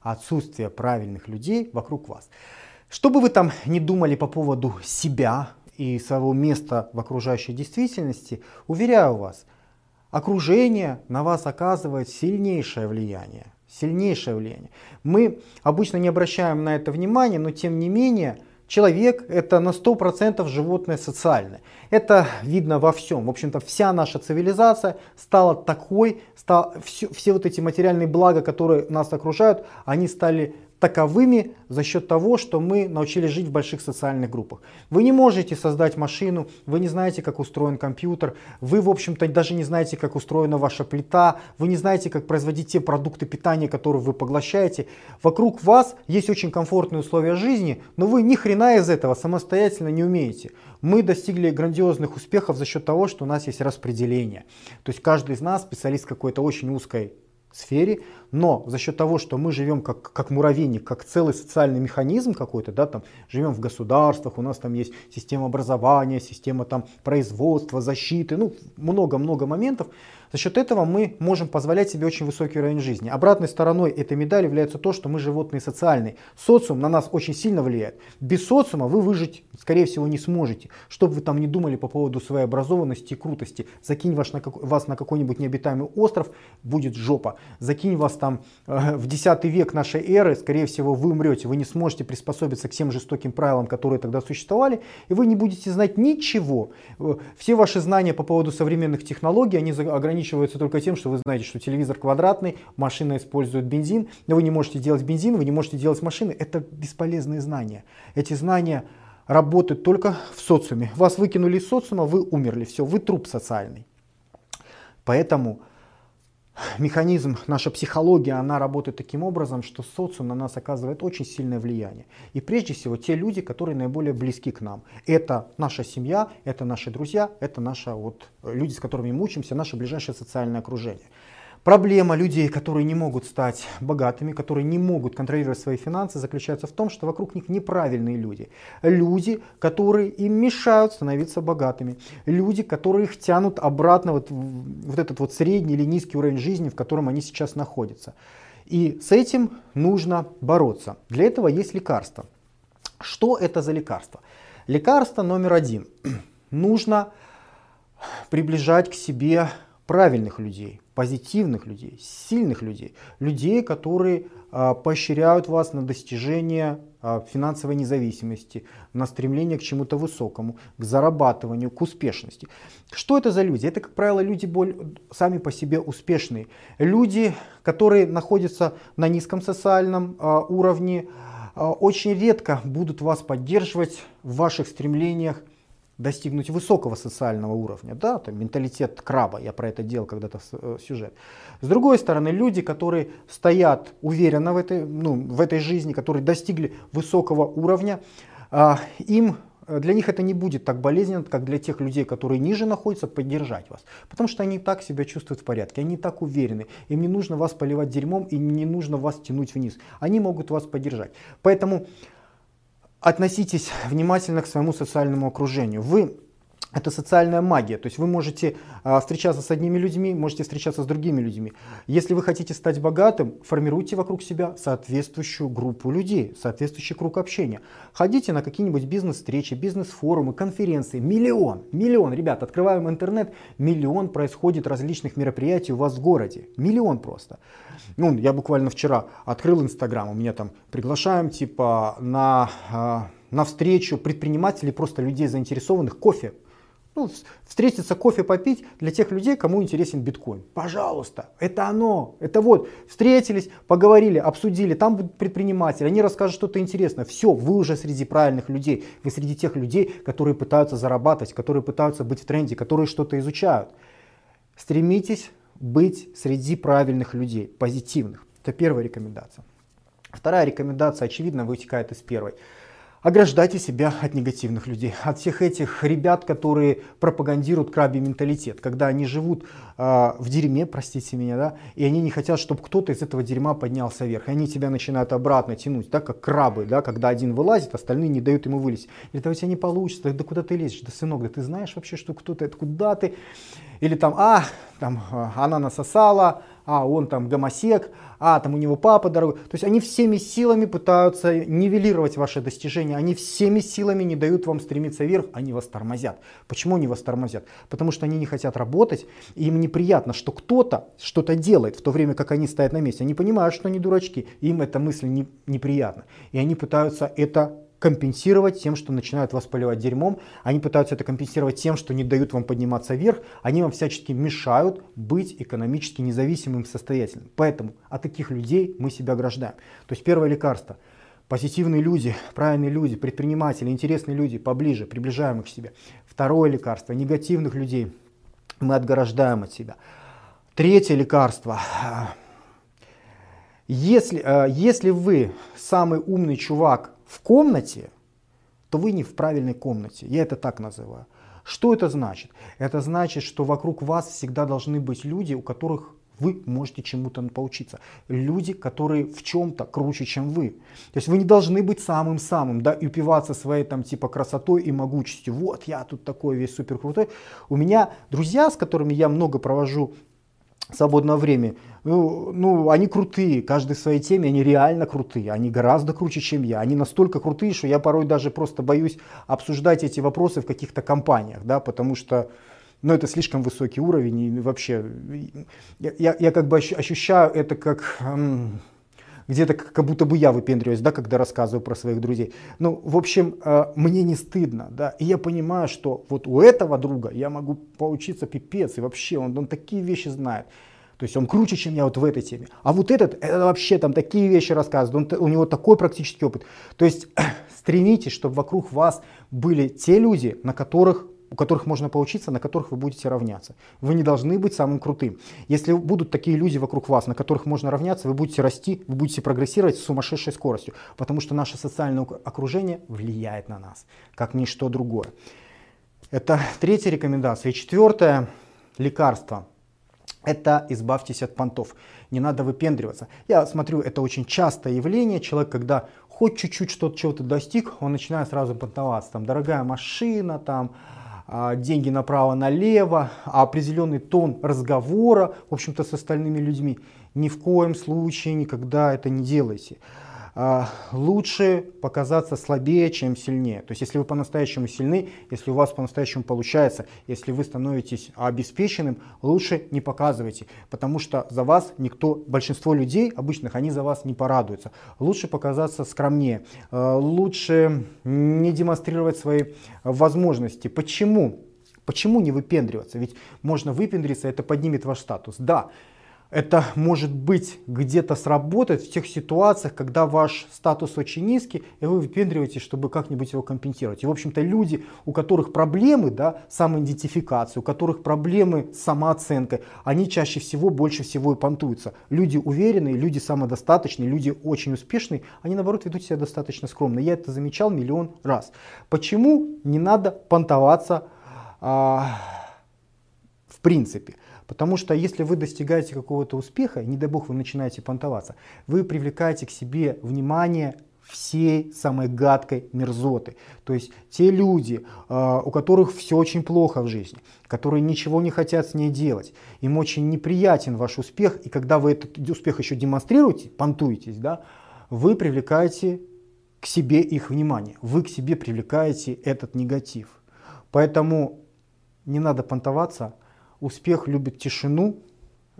Отсутствие правильных людей вокруг вас. Что бы вы там не думали по поводу себя и своего места в окружающей действительности, уверяю вас, окружение на вас оказывает сильнейшее влияние. Сильнейшее влияние. Мы обычно не обращаем на это внимания, но тем не менее – Человек это на 100% животное социальное. Это видно во всем. В общем-то, вся наша цивилизация стала такой, стал, все, все вот эти материальные блага, которые нас окружают, они стали таковыми за счет того, что мы научились жить в больших социальных группах. Вы не можете создать машину, вы не знаете, как устроен компьютер, вы, в общем-то, даже не знаете, как устроена ваша плита, вы не знаете, как производить те продукты питания, которые вы поглощаете. Вокруг вас есть очень комфортные условия жизни, но вы ни хрена из этого самостоятельно не умеете. Мы достигли грандиозных успехов за счет того, что у нас есть распределение. То есть каждый из нас специалист какой-то очень узкой сфере, но за счет того, что мы живем как, как муравейник, как целый социальный механизм какой-то, да, там, живем в государствах, у нас там есть система образования, система там, производства, защиты, ну, много-много моментов, за счет этого мы можем позволять себе очень высокий уровень жизни. Обратной стороной этой медали является то, что мы животные социальные. Социум на нас очень сильно влияет. Без социума вы выжить, скорее всего, не сможете. Что бы вы там ни думали по поводу своей образованности и крутости. Закинь вас на, вас на какой-нибудь необитаемый остров, будет жопа. Закинь вас там э, в 10 век нашей эры, скорее всего, вы умрете. Вы не сможете приспособиться к тем жестоким правилам, которые тогда существовали, и вы не будете знать ничего. Э, все ваши знания по поводу современных технологий, они ограничиваются только тем, что вы знаете, что телевизор квадратный, машина использует бензин, но вы не можете делать бензин, вы не можете делать машины. Это бесполезные знания. Эти знания работают только в социуме. Вас выкинули из социума, вы умерли, все, вы труп социальный. Поэтому механизм, наша психология, она работает таким образом, что социум на нас оказывает очень сильное влияние. И прежде всего те люди, которые наиболее близки к нам. Это наша семья, это наши друзья, это наши вот, люди, с которыми мы учимся, наше ближайшее социальное окружение. Проблема людей, которые не могут стать богатыми, которые не могут контролировать свои финансы, заключается в том, что вокруг них неправильные люди. Люди, которые им мешают становиться богатыми. Люди, которые их тянут обратно вот, вот этот вот средний или низкий уровень жизни, в котором они сейчас находятся. И с этим нужно бороться. Для этого есть лекарство. Что это за лекарство? Лекарство номер один. Нужно приближать к себе правильных людей, позитивных людей, сильных людей, людей, которые а, поощряют вас на достижение а, финансовой независимости, на стремление к чему-то высокому, к зарабатыванию, к успешности. Что это за люди? Это, как правило, люди более, сами по себе успешные. Люди, которые находятся на низком социальном а, уровне, а, очень редко будут вас поддерживать в ваших стремлениях достигнуть высокого социального уровня, да, там, менталитет краба, я про это делал когда-то э, сюжет. С другой стороны, люди, которые стоят уверенно в этой, ну, в этой жизни, которые достигли высокого уровня, а, им э, для них это не будет так болезненно, как для тех людей, которые ниже находятся, поддержать вас. Потому что они так себя чувствуют в порядке, они так уверены. Им не нужно вас поливать дерьмом, и не нужно вас тянуть вниз. Они могут вас поддержать. Поэтому относитесь внимательно к своему социальному окружению. Вы это социальная магия. То есть вы можете а, встречаться с одними людьми, можете встречаться с другими людьми. Если вы хотите стать богатым, формируйте вокруг себя соответствующую группу людей, соответствующий круг общения. Ходите на какие-нибудь бизнес-встречи, бизнес-форумы, конференции. Миллион, миллион, ребят, открываем интернет, миллион происходит различных мероприятий у вас в городе. Миллион просто. Ну, я буквально вчера открыл Инстаграм, у меня там приглашаем типа на, а, на встречу предпринимателей, просто людей заинтересованных, кофе ну, встретиться кофе попить для тех людей, кому интересен биткоин. Пожалуйста, это оно, это вот, встретились, поговорили, обсудили, там будут предприниматели, они расскажут что-то интересное. Все, вы уже среди правильных людей, вы среди тех людей, которые пытаются зарабатывать, которые пытаются быть в тренде, которые что-то изучают. Стремитесь быть среди правильных людей, позитивных. Это первая рекомендация. Вторая рекомендация, очевидно, вытекает из первой. Ограждайте себя от негативных людей, от всех этих ребят, которые пропагандируют крабий менталитет, когда они живут э, в дерьме, простите меня, да, и они не хотят, чтобы кто-то из этого дерьма поднялся вверх. И они тебя начинают обратно тянуть, да, как крабы, да, когда один вылазит, остальные не дают ему вылезть. Или да у тебя не получится, да куда ты лезешь, да сынок, да ты знаешь вообще, что кто-то, куда ты? Или там, а, там, а, она насосала, а он там гомосек, а там у него папа дорогой. То есть они всеми силами пытаются нивелировать ваши достижения, они всеми силами не дают вам стремиться вверх, они вас тормозят. Почему они вас тормозят? Потому что они не хотят работать, и им неприятно, что кто-то что-то делает, в то время как они стоят на месте. Они понимают, что они дурачки, им эта мысль не, неприятна. И они пытаются это компенсировать тем, что начинают вас поливать дерьмом. Они пытаются это компенсировать тем, что не дают вам подниматься вверх. Они вам всячески мешают быть экономически независимым, состоятельным. Поэтому от таких людей мы себя ограждаем. То есть первое лекарство. Позитивные люди, правильные люди, предприниматели, интересные люди, поближе, приближаем их к себе. Второе лекарство. Негативных людей мы отграждаем от себя. Третье лекарство. Если, э, если вы самый умный чувак в комнате, то вы не в правильной комнате. Я это так называю. Что это значит? Это значит, что вокруг вас всегда должны быть люди, у которых вы можете чему-то поучиться. Люди, которые в чем-то круче, чем вы. То есть вы не должны быть самым-самым, да, и упиваться своей там типа красотой и могучестью. Вот я тут такой весь супер крутой. У меня друзья, с которыми я много провожу свободное время, ну, ну, они крутые, каждый в своей теме, они реально крутые, они гораздо круче, чем я. Они настолько крутые, что я порой даже просто боюсь обсуждать эти вопросы в каких-то компаниях, да, потому что, ну, это слишком высокий уровень, и вообще, я, я, я как бы ощущаю это как... где-то как будто бы я выпендриваюсь, да, когда рассказываю про своих друзей. Ну, в общем, э, мне не стыдно, да, и я понимаю, что вот у этого друга я могу поучиться пипец, и вообще он, он такие вещи знает. То есть он круче, чем я вот в этой теме. А вот этот, это вообще там такие вещи рассказывает, он, у него такой практический опыт. То есть стремитесь, чтобы вокруг вас были те люди, на которых у которых можно поучиться, на которых вы будете равняться. Вы не должны быть самым крутым. Если будут такие люди вокруг вас, на которых можно равняться, вы будете расти, вы будете прогрессировать с сумасшедшей скоростью, потому что наше социальное окружение влияет на нас, как ничто другое. Это третья рекомендация. И четвертое лекарство – это избавьтесь от понтов. Не надо выпендриваться. Я смотрю, это очень частое явление. Человек, когда хоть чуть-чуть что-то чего-то достиг, он начинает сразу понтоваться. Там дорогая машина, там деньги направо-налево, а определенный тон разговора, в общем-то, с остальными людьми. Ни в коем случае никогда это не делайте. А, лучше показаться слабее, чем сильнее. То есть, если вы по-настоящему сильны, если у вас по-настоящему получается, если вы становитесь обеспеченным, лучше не показывайте, потому что за вас никто, большинство людей обычных, они за вас не порадуются. Лучше показаться скромнее, а, лучше не демонстрировать свои возможности. Почему? Почему не выпендриваться? Ведь можно выпендриться, это поднимет ваш статус. Да, это может быть где-то сработать в тех ситуациях, когда ваш статус очень низкий, и вы выпендриваетесь, чтобы как-нибудь его компенсировать. И, в общем-то, люди, у которых проблемы да, самоидентификации, у которых проблемы с самооценкой, они чаще всего, больше всего и понтуются. Люди уверенные, люди самодостаточные, люди очень успешные, они, наоборот, ведут себя достаточно скромно. Я это замечал миллион раз. Почему не надо понтоваться а, в принципе? Потому что если вы достигаете какого-то успеха, не дай бог вы начинаете понтоваться, вы привлекаете к себе внимание всей самой гадкой мерзоты. То есть те люди, а, у которых все очень плохо в жизни, которые ничего не хотят с ней делать, им очень неприятен ваш успех, и когда вы этот успех еще демонстрируете, понтуетесь, да, вы привлекаете к себе их внимание, вы к себе привлекаете этот негатив. Поэтому не надо понтоваться, Успех любит тишину,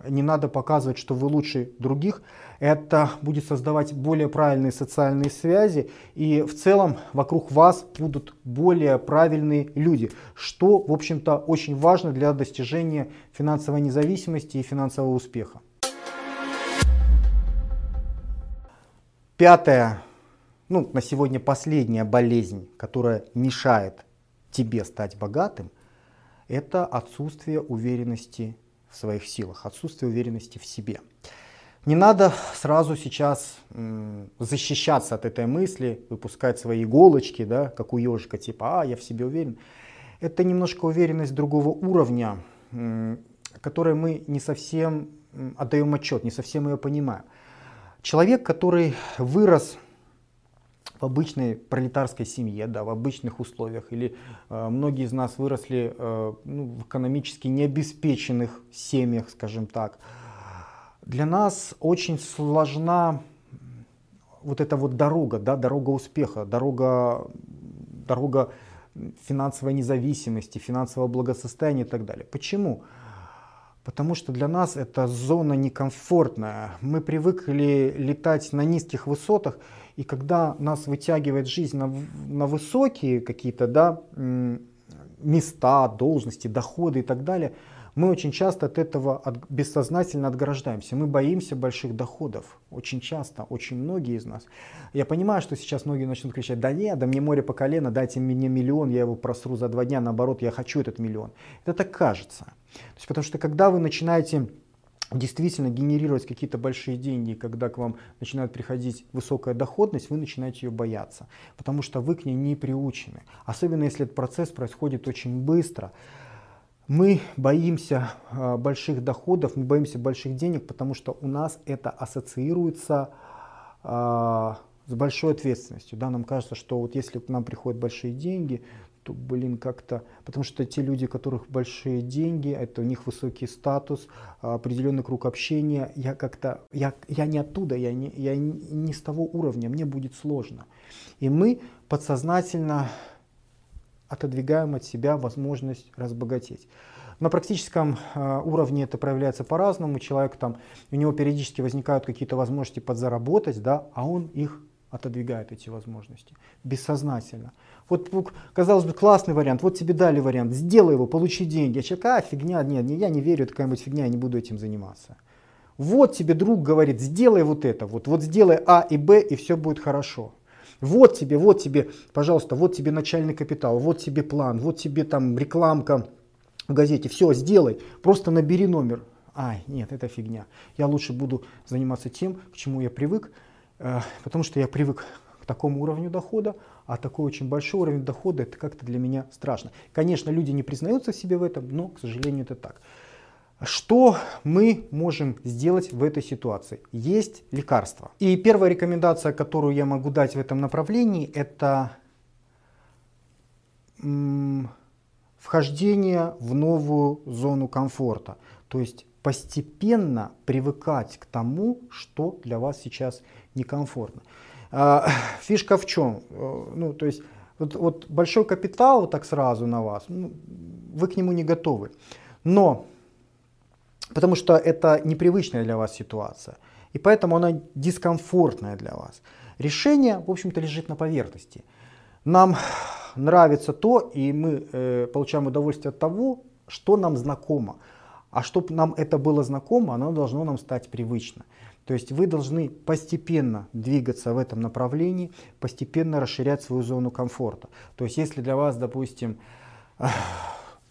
не надо показывать, что вы лучше других. Это будет создавать более правильные социальные связи, и в целом вокруг вас будут более правильные люди, что, в общем-то, очень важно для достижения финансовой независимости и финансового успеха. Пятое, ну, на сегодня последняя болезнь, которая мешает тебе стать богатым – это отсутствие уверенности в своих силах, отсутствие уверенности в себе. Не надо сразу сейчас защищаться от этой мысли, выпускать свои иголочки, да, как у ежика, типа, а, я в себе уверен. Это немножко уверенность другого уровня, которой мы не совсем отдаем отчет, не совсем ее понимаем. Человек, который вырос в обычной пролетарской семье, да, в обычных условиях, или э, многие из нас выросли э, ну, в экономически необеспеченных семьях, скажем так, для нас очень сложна вот эта вот дорога, да, дорога успеха, дорога, дорога финансовой независимости, финансового благосостояния и так далее. Почему? Потому что для нас это зона некомфортная. Мы привыкли летать на низких высотах, и когда нас вытягивает жизнь на, на высокие какие-то да, места, должности, доходы и так далее, мы очень часто от этого от, бессознательно отграждаемся. Мы боимся больших доходов. Очень часто, очень многие из нас. Я понимаю, что сейчас многие начнут кричать, да нет, да мне море по колено, дайте мне миллион, я его просру за два дня, наоборот, я хочу этот миллион. Это так кажется. То есть, потому что когда вы начинаете действительно генерировать какие-то большие деньги, когда к вам начинает приходить высокая доходность, вы начинаете ее бояться, потому что вы к ней не приучены. Особенно если этот процесс происходит очень быстро. Мы боимся э, больших доходов, мы боимся больших денег, потому что у нас это ассоциируется э, с большой ответственностью. Да? Нам кажется, что вот если к нам приходят большие деньги, то, блин, как-то... Потому что те люди, у которых большие деньги, это у них высокий статус, определенный круг общения. Я как-то... Я, я не оттуда, я не, я не с того уровня, мне будет сложно. И мы подсознательно отодвигаем от себя возможность разбогатеть. На практическом э, уровне это проявляется по-разному. Человек там, у него периодически возникают какие-то возможности подзаработать, да, а он их отодвигает эти возможности бессознательно. Вот, казалось бы, классный вариант, вот тебе дали вариант, сделай его, получи деньги. А человек, а, фигня, нет, не, я не верю, это какая-нибудь фигня, я не буду этим заниматься. Вот тебе друг говорит, сделай вот это, вот, вот сделай А и Б, и все будет хорошо. Вот тебе, вот тебе, пожалуйста, вот тебе начальный капитал, вот тебе план, вот тебе там рекламка в газете, все, сделай, просто набери номер. Ай, нет, это фигня. Я лучше буду заниматься тем, к чему я привык, Э, потому что я привык к такому уровню дохода, а такой очень большой уровень дохода это как-то для меня страшно. Конечно, люди не признаются в себе в этом, но, к сожалению, это так. Что мы можем сделать в этой ситуации? Есть лекарства. И первая рекомендация, которую я могу дать в этом направлении, это вхождение в новую зону комфорта. То есть постепенно привыкать к тому, что для вас сейчас некомфортно. А, фишка в чем? Э, ну, то есть вот, вот большой капитал вот так сразу на вас, ну, вы к нему не готовы. Но, потому что это непривычная для вас ситуация, и поэтому она дискомфортная для вас. Решение, в общем-то, лежит на поверхности. Нам нравится то, и мы э, получаем удовольствие от того, что нам знакомо. А чтобы нам это было знакомо, оно должно нам стать привычно. То есть вы должны постепенно двигаться в этом направлении, постепенно расширять свою зону комфорта. То есть если для вас, допустим,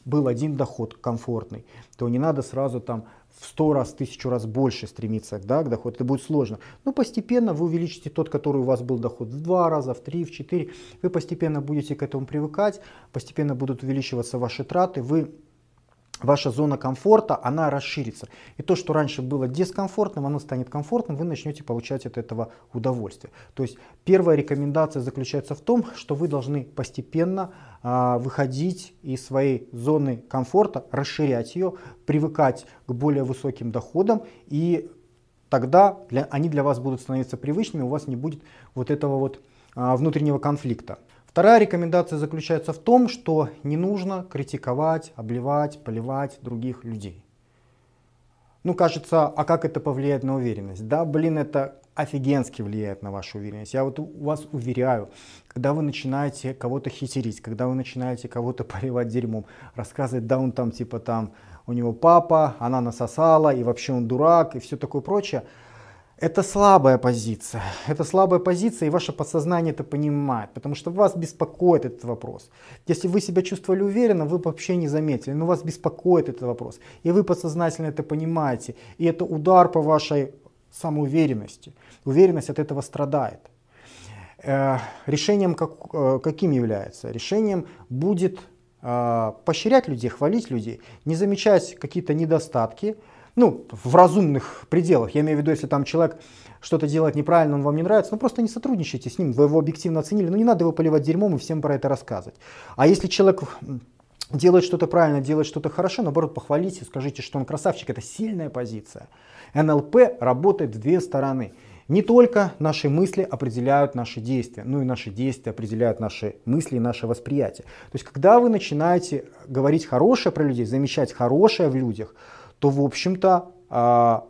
был один доход комфортный, то не надо сразу там в 100 раз, тысячу раз больше стремиться да, к доходу, это будет сложно. Но постепенно вы увеличите тот, который у вас был доход в два раза, в три, в четыре. Вы постепенно будете к этому привыкать, постепенно будут увеличиваться ваши траты, вы ваша зона комфорта, она расширится. И то, что раньше было дискомфортным, оно станет комфортным, вы начнете получать от этого удовольствие. То есть первая рекомендация заключается в том, что вы должны постепенно а, выходить из своей зоны комфорта, расширять ее, привыкать к более высоким доходам и тогда для, они для вас будут становиться привычными, у вас не будет вот этого вот а, внутреннего конфликта. Вторая рекомендация заключается в том, что не нужно критиковать, обливать, поливать других людей. Ну, кажется, а как это повлияет на уверенность? Да, блин, это офигенски влияет на вашу уверенность. Я вот вас уверяю, когда вы начинаете кого-то хитерить, когда вы начинаете кого-то поливать дерьмом, рассказывать, да, он там типа там, у него папа, она насосала, и вообще он дурак, и все такое прочее, это слабая позиция. Это слабая позиция, и ваше подсознание это понимает, потому что вас беспокоит этот вопрос. Если вы себя чувствовали уверенно, вы вообще не заметили, но вас беспокоит этот вопрос. И вы подсознательно это понимаете. И это удар по вашей самоуверенности. Уверенность от этого страдает. Э, решением как, э, каким является? Решением будет э, поощрять людей, хвалить людей, не замечать какие-то недостатки, ну, в разумных пределах. Я имею в виду, если там человек что-то делает неправильно, он вам не нравится, ну просто не сотрудничайте с ним, вы его объективно оценили, ну не надо его поливать дерьмом и всем про это рассказывать. А если человек делает что-то правильно, делает что-то хорошо, наоборот, похвалите, скажите, что он красавчик, это сильная позиция. НЛП работает в две стороны. Не только наши мысли определяют наши действия, но и наши действия определяют наши мысли и наше восприятие. То есть, когда вы начинаете говорить хорошее про людей, замечать хорошее в людях, то, в общем-то, а,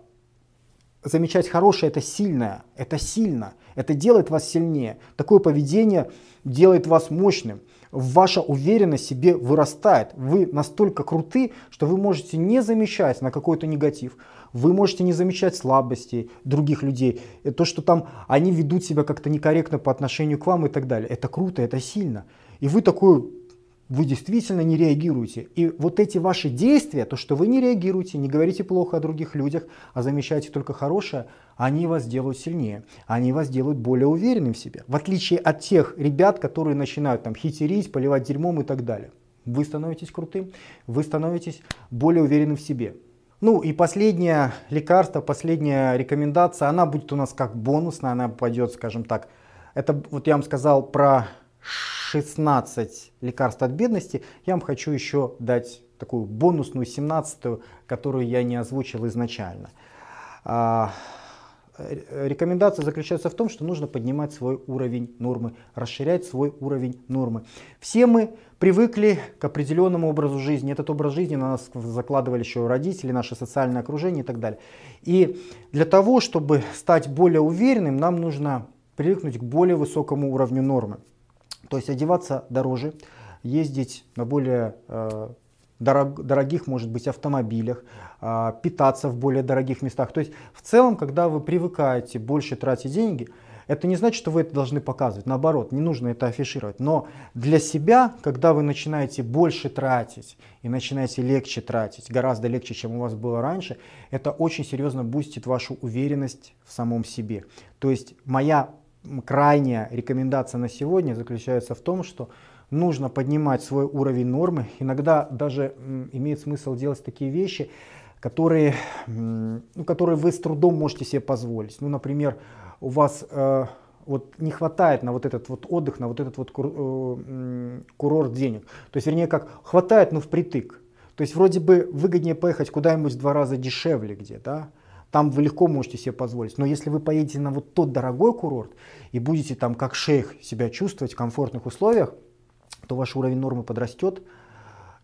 замечать хорошее это сильное, это сильно, это делает вас сильнее. Такое поведение делает вас мощным. Ваша уверенность в себе вырастает. Вы настолько круты, что вы можете не замечать на какой-то негатив. Вы можете не замечать слабости других людей. То, что там они ведут себя как-то некорректно по отношению к вам и так далее. Это круто, это сильно. И вы такой вы действительно не реагируете. И вот эти ваши действия, то, что вы не реагируете, не говорите плохо о других людях, а замечаете только хорошее, они вас делают сильнее, они вас делают более уверенным в себе. В отличие от тех ребят, которые начинают там хитерить, поливать дерьмом и так далее. Вы становитесь крутым, вы становитесь более уверенным в себе. Ну и последнее лекарство, последняя рекомендация, она будет у нас как бонусная, она пойдет, скажем так. Это вот я вам сказал про 16 лекарств от бедности, я вам хочу еще дать такую бонусную 17 которую я не озвучил изначально. А, рекомендация заключается в том, что нужно поднимать свой уровень нормы, расширять свой уровень нормы. Все мы привыкли к определенному образу жизни. Этот образ жизни на нас закладывали еще родители, наше социальное окружение и так далее. И для того, чтобы стать более уверенным, нам нужно привыкнуть к более высокому уровню нормы. То есть одеваться дороже, ездить на более э, дорог, дорогих, может быть, автомобилях, э, питаться в более дорогих местах. То есть в целом, когда вы привыкаете больше тратить деньги, это не значит, что вы это должны показывать. Наоборот, не нужно это афишировать. Но для себя, когда вы начинаете больше тратить и начинаете легче тратить, гораздо легче, чем у вас было раньше, это очень серьезно бустит вашу уверенность в самом себе. То есть моя крайняя рекомендация на сегодня заключается в том, что нужно поднимать свой уровень нормы. Иногда даже имеет смысл делать такие вещи, которые, ну, которые вы с трудом можете себе позволить. Ну, например, у вас э, вот не хватает на вот этот вот отдых, на вот этот вот кур, э, курорт денег. То есть, вернее, как хватает, но впритык. То есть, вроде бы выгоднее поехать куда-нибудь в два раза дешевле где, да, там вы легко можете себе позволить. Но если вы поедете на вот тот дорогой курорт и будете там как шейх себя чувствовать в комфортных условиях, то ваш уровень нормы подрастет,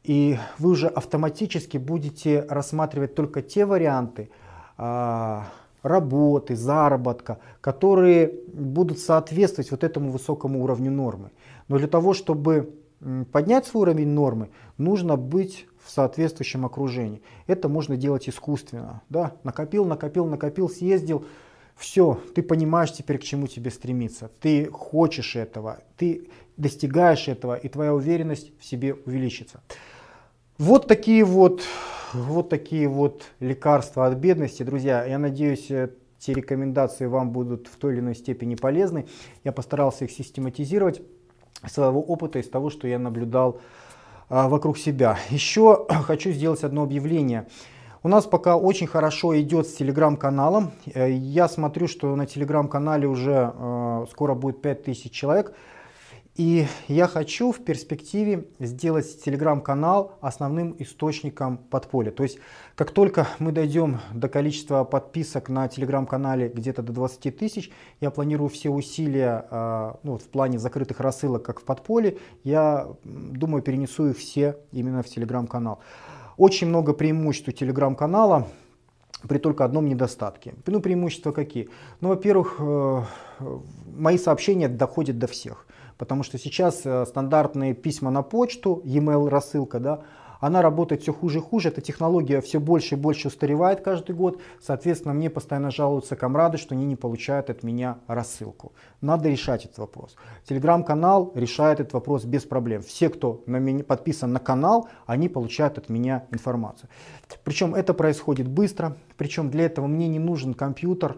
и вы уже автоматически будете рассматривать только те варианты а, работы, заработка, которые будут соответствовать вот этому высокому уровню нормы. Но для того, чтобы поднять свой уровень нормы, нужно быть в соответствующем окружении. Это можно делать искусственно. Да? Накопил, накопил, накопил, съездил. Все, ты понимаешь теперь, к чему тебе стремиться. Ты хочешь этого, ты достигаешь этого, и твоя уверенность в себе увеличится. Вот такие вот, вот такие вот лекарства от бедности. Друзья, я надеюсь, те рекомендации вам будут в той или иной степени полезны. Я постарался их систематизировать своего опыта из того, что я наблюдал вокруг себя. Еще хочу сделать одно объявление. У нас пока очень хорошо идет с телеграм-каналом. Э, я смотрю, что на телеграм-канале уже э, скоро будет 5000 человек. И я хочу в перспективе сделать телеграм-канал основным источником подполья. То есть, как только мы дойдем до количества подписок на телеграм-канале где-то до 20 тысяч, я планирую все усилия а, ну, в плане закрытых рассылок, как в подполье, я думаю, перенесу их все именно в телеграм-канал. Очень много преимуществ у телеграм-канала при только одном недостатке. Ну, преимущества какие? Ну, во-первых, э, мои сообщения доходят до всех. Потому что сейчас э, стандартные письма на почту, e-mail рассылка, да, она работает все хуже и хуже, эта технология все больше и больше устаревает каждый год, соответственно, мне постоянно жалуются комрады, что они не получают от меня рассылку. Надо решать этот вопрос. Телеграм-канал решает этот вопрос без проблем. Все, кто на меня, подписан на канал, они получают от меня информацию. Причем это происходит быстро, причем для этого мне не нужен компьютер,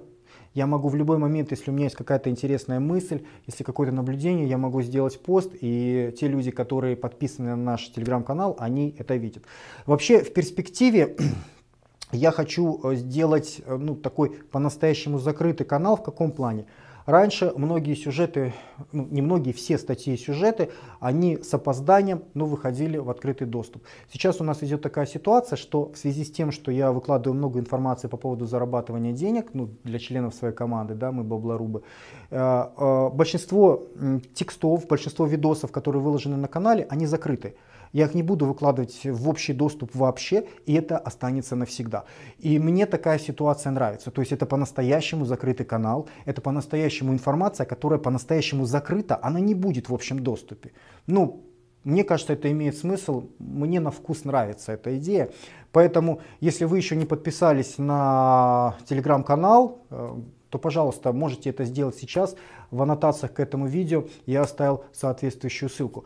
я могу в любой момент, если у меня есть какая-то интересная мысль, если какое-то наблюдение, я могу сделать пост, и те люди, которые подписаны на наш телеграм-канал, они это видят. Вообще, в перспективе я хочу э, сделать э, ну, такой по-настоящему закрытый канал. В каком плане? Раньше многие сюжеты, ну, не многие, все статьи и сюжеты, они с опозданием, но выходили в открытый доступ. Сейчас у нас идет такая ситуация, что в связи с тем, что я выкладываю много информации по поводу зарабатывания денег, ну, для членов своей команды, да, мы баблорубы, э, э, большинство текстов, большинство видосов, которые выложены на канале, они закрыты. Я их не буду выкладывать в общий доступ вообще, и это останется навсегда. И мне такая ситуация нравится. То есть это по-настоящему закрытый канал, это по-настоящему информация, которая по-настоящему закрыта, она не будет в общем доступе. Ну, мне кажется, это имеет смысл, мне на вкус нравится эта идея. Поэтому, если вы еще не подписались на телеграм-канал, э, то, пожалуйста, можете это сделать сейчас. В аннотациях к этому видео я оставил соответствующую ссылку.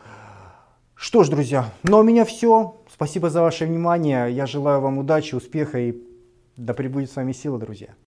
Что ж, друзья, ну а у меня все. Спасибо за ваше внимание. Я желаю вам удачи, успеха и да пребудет с вами сила, друзья.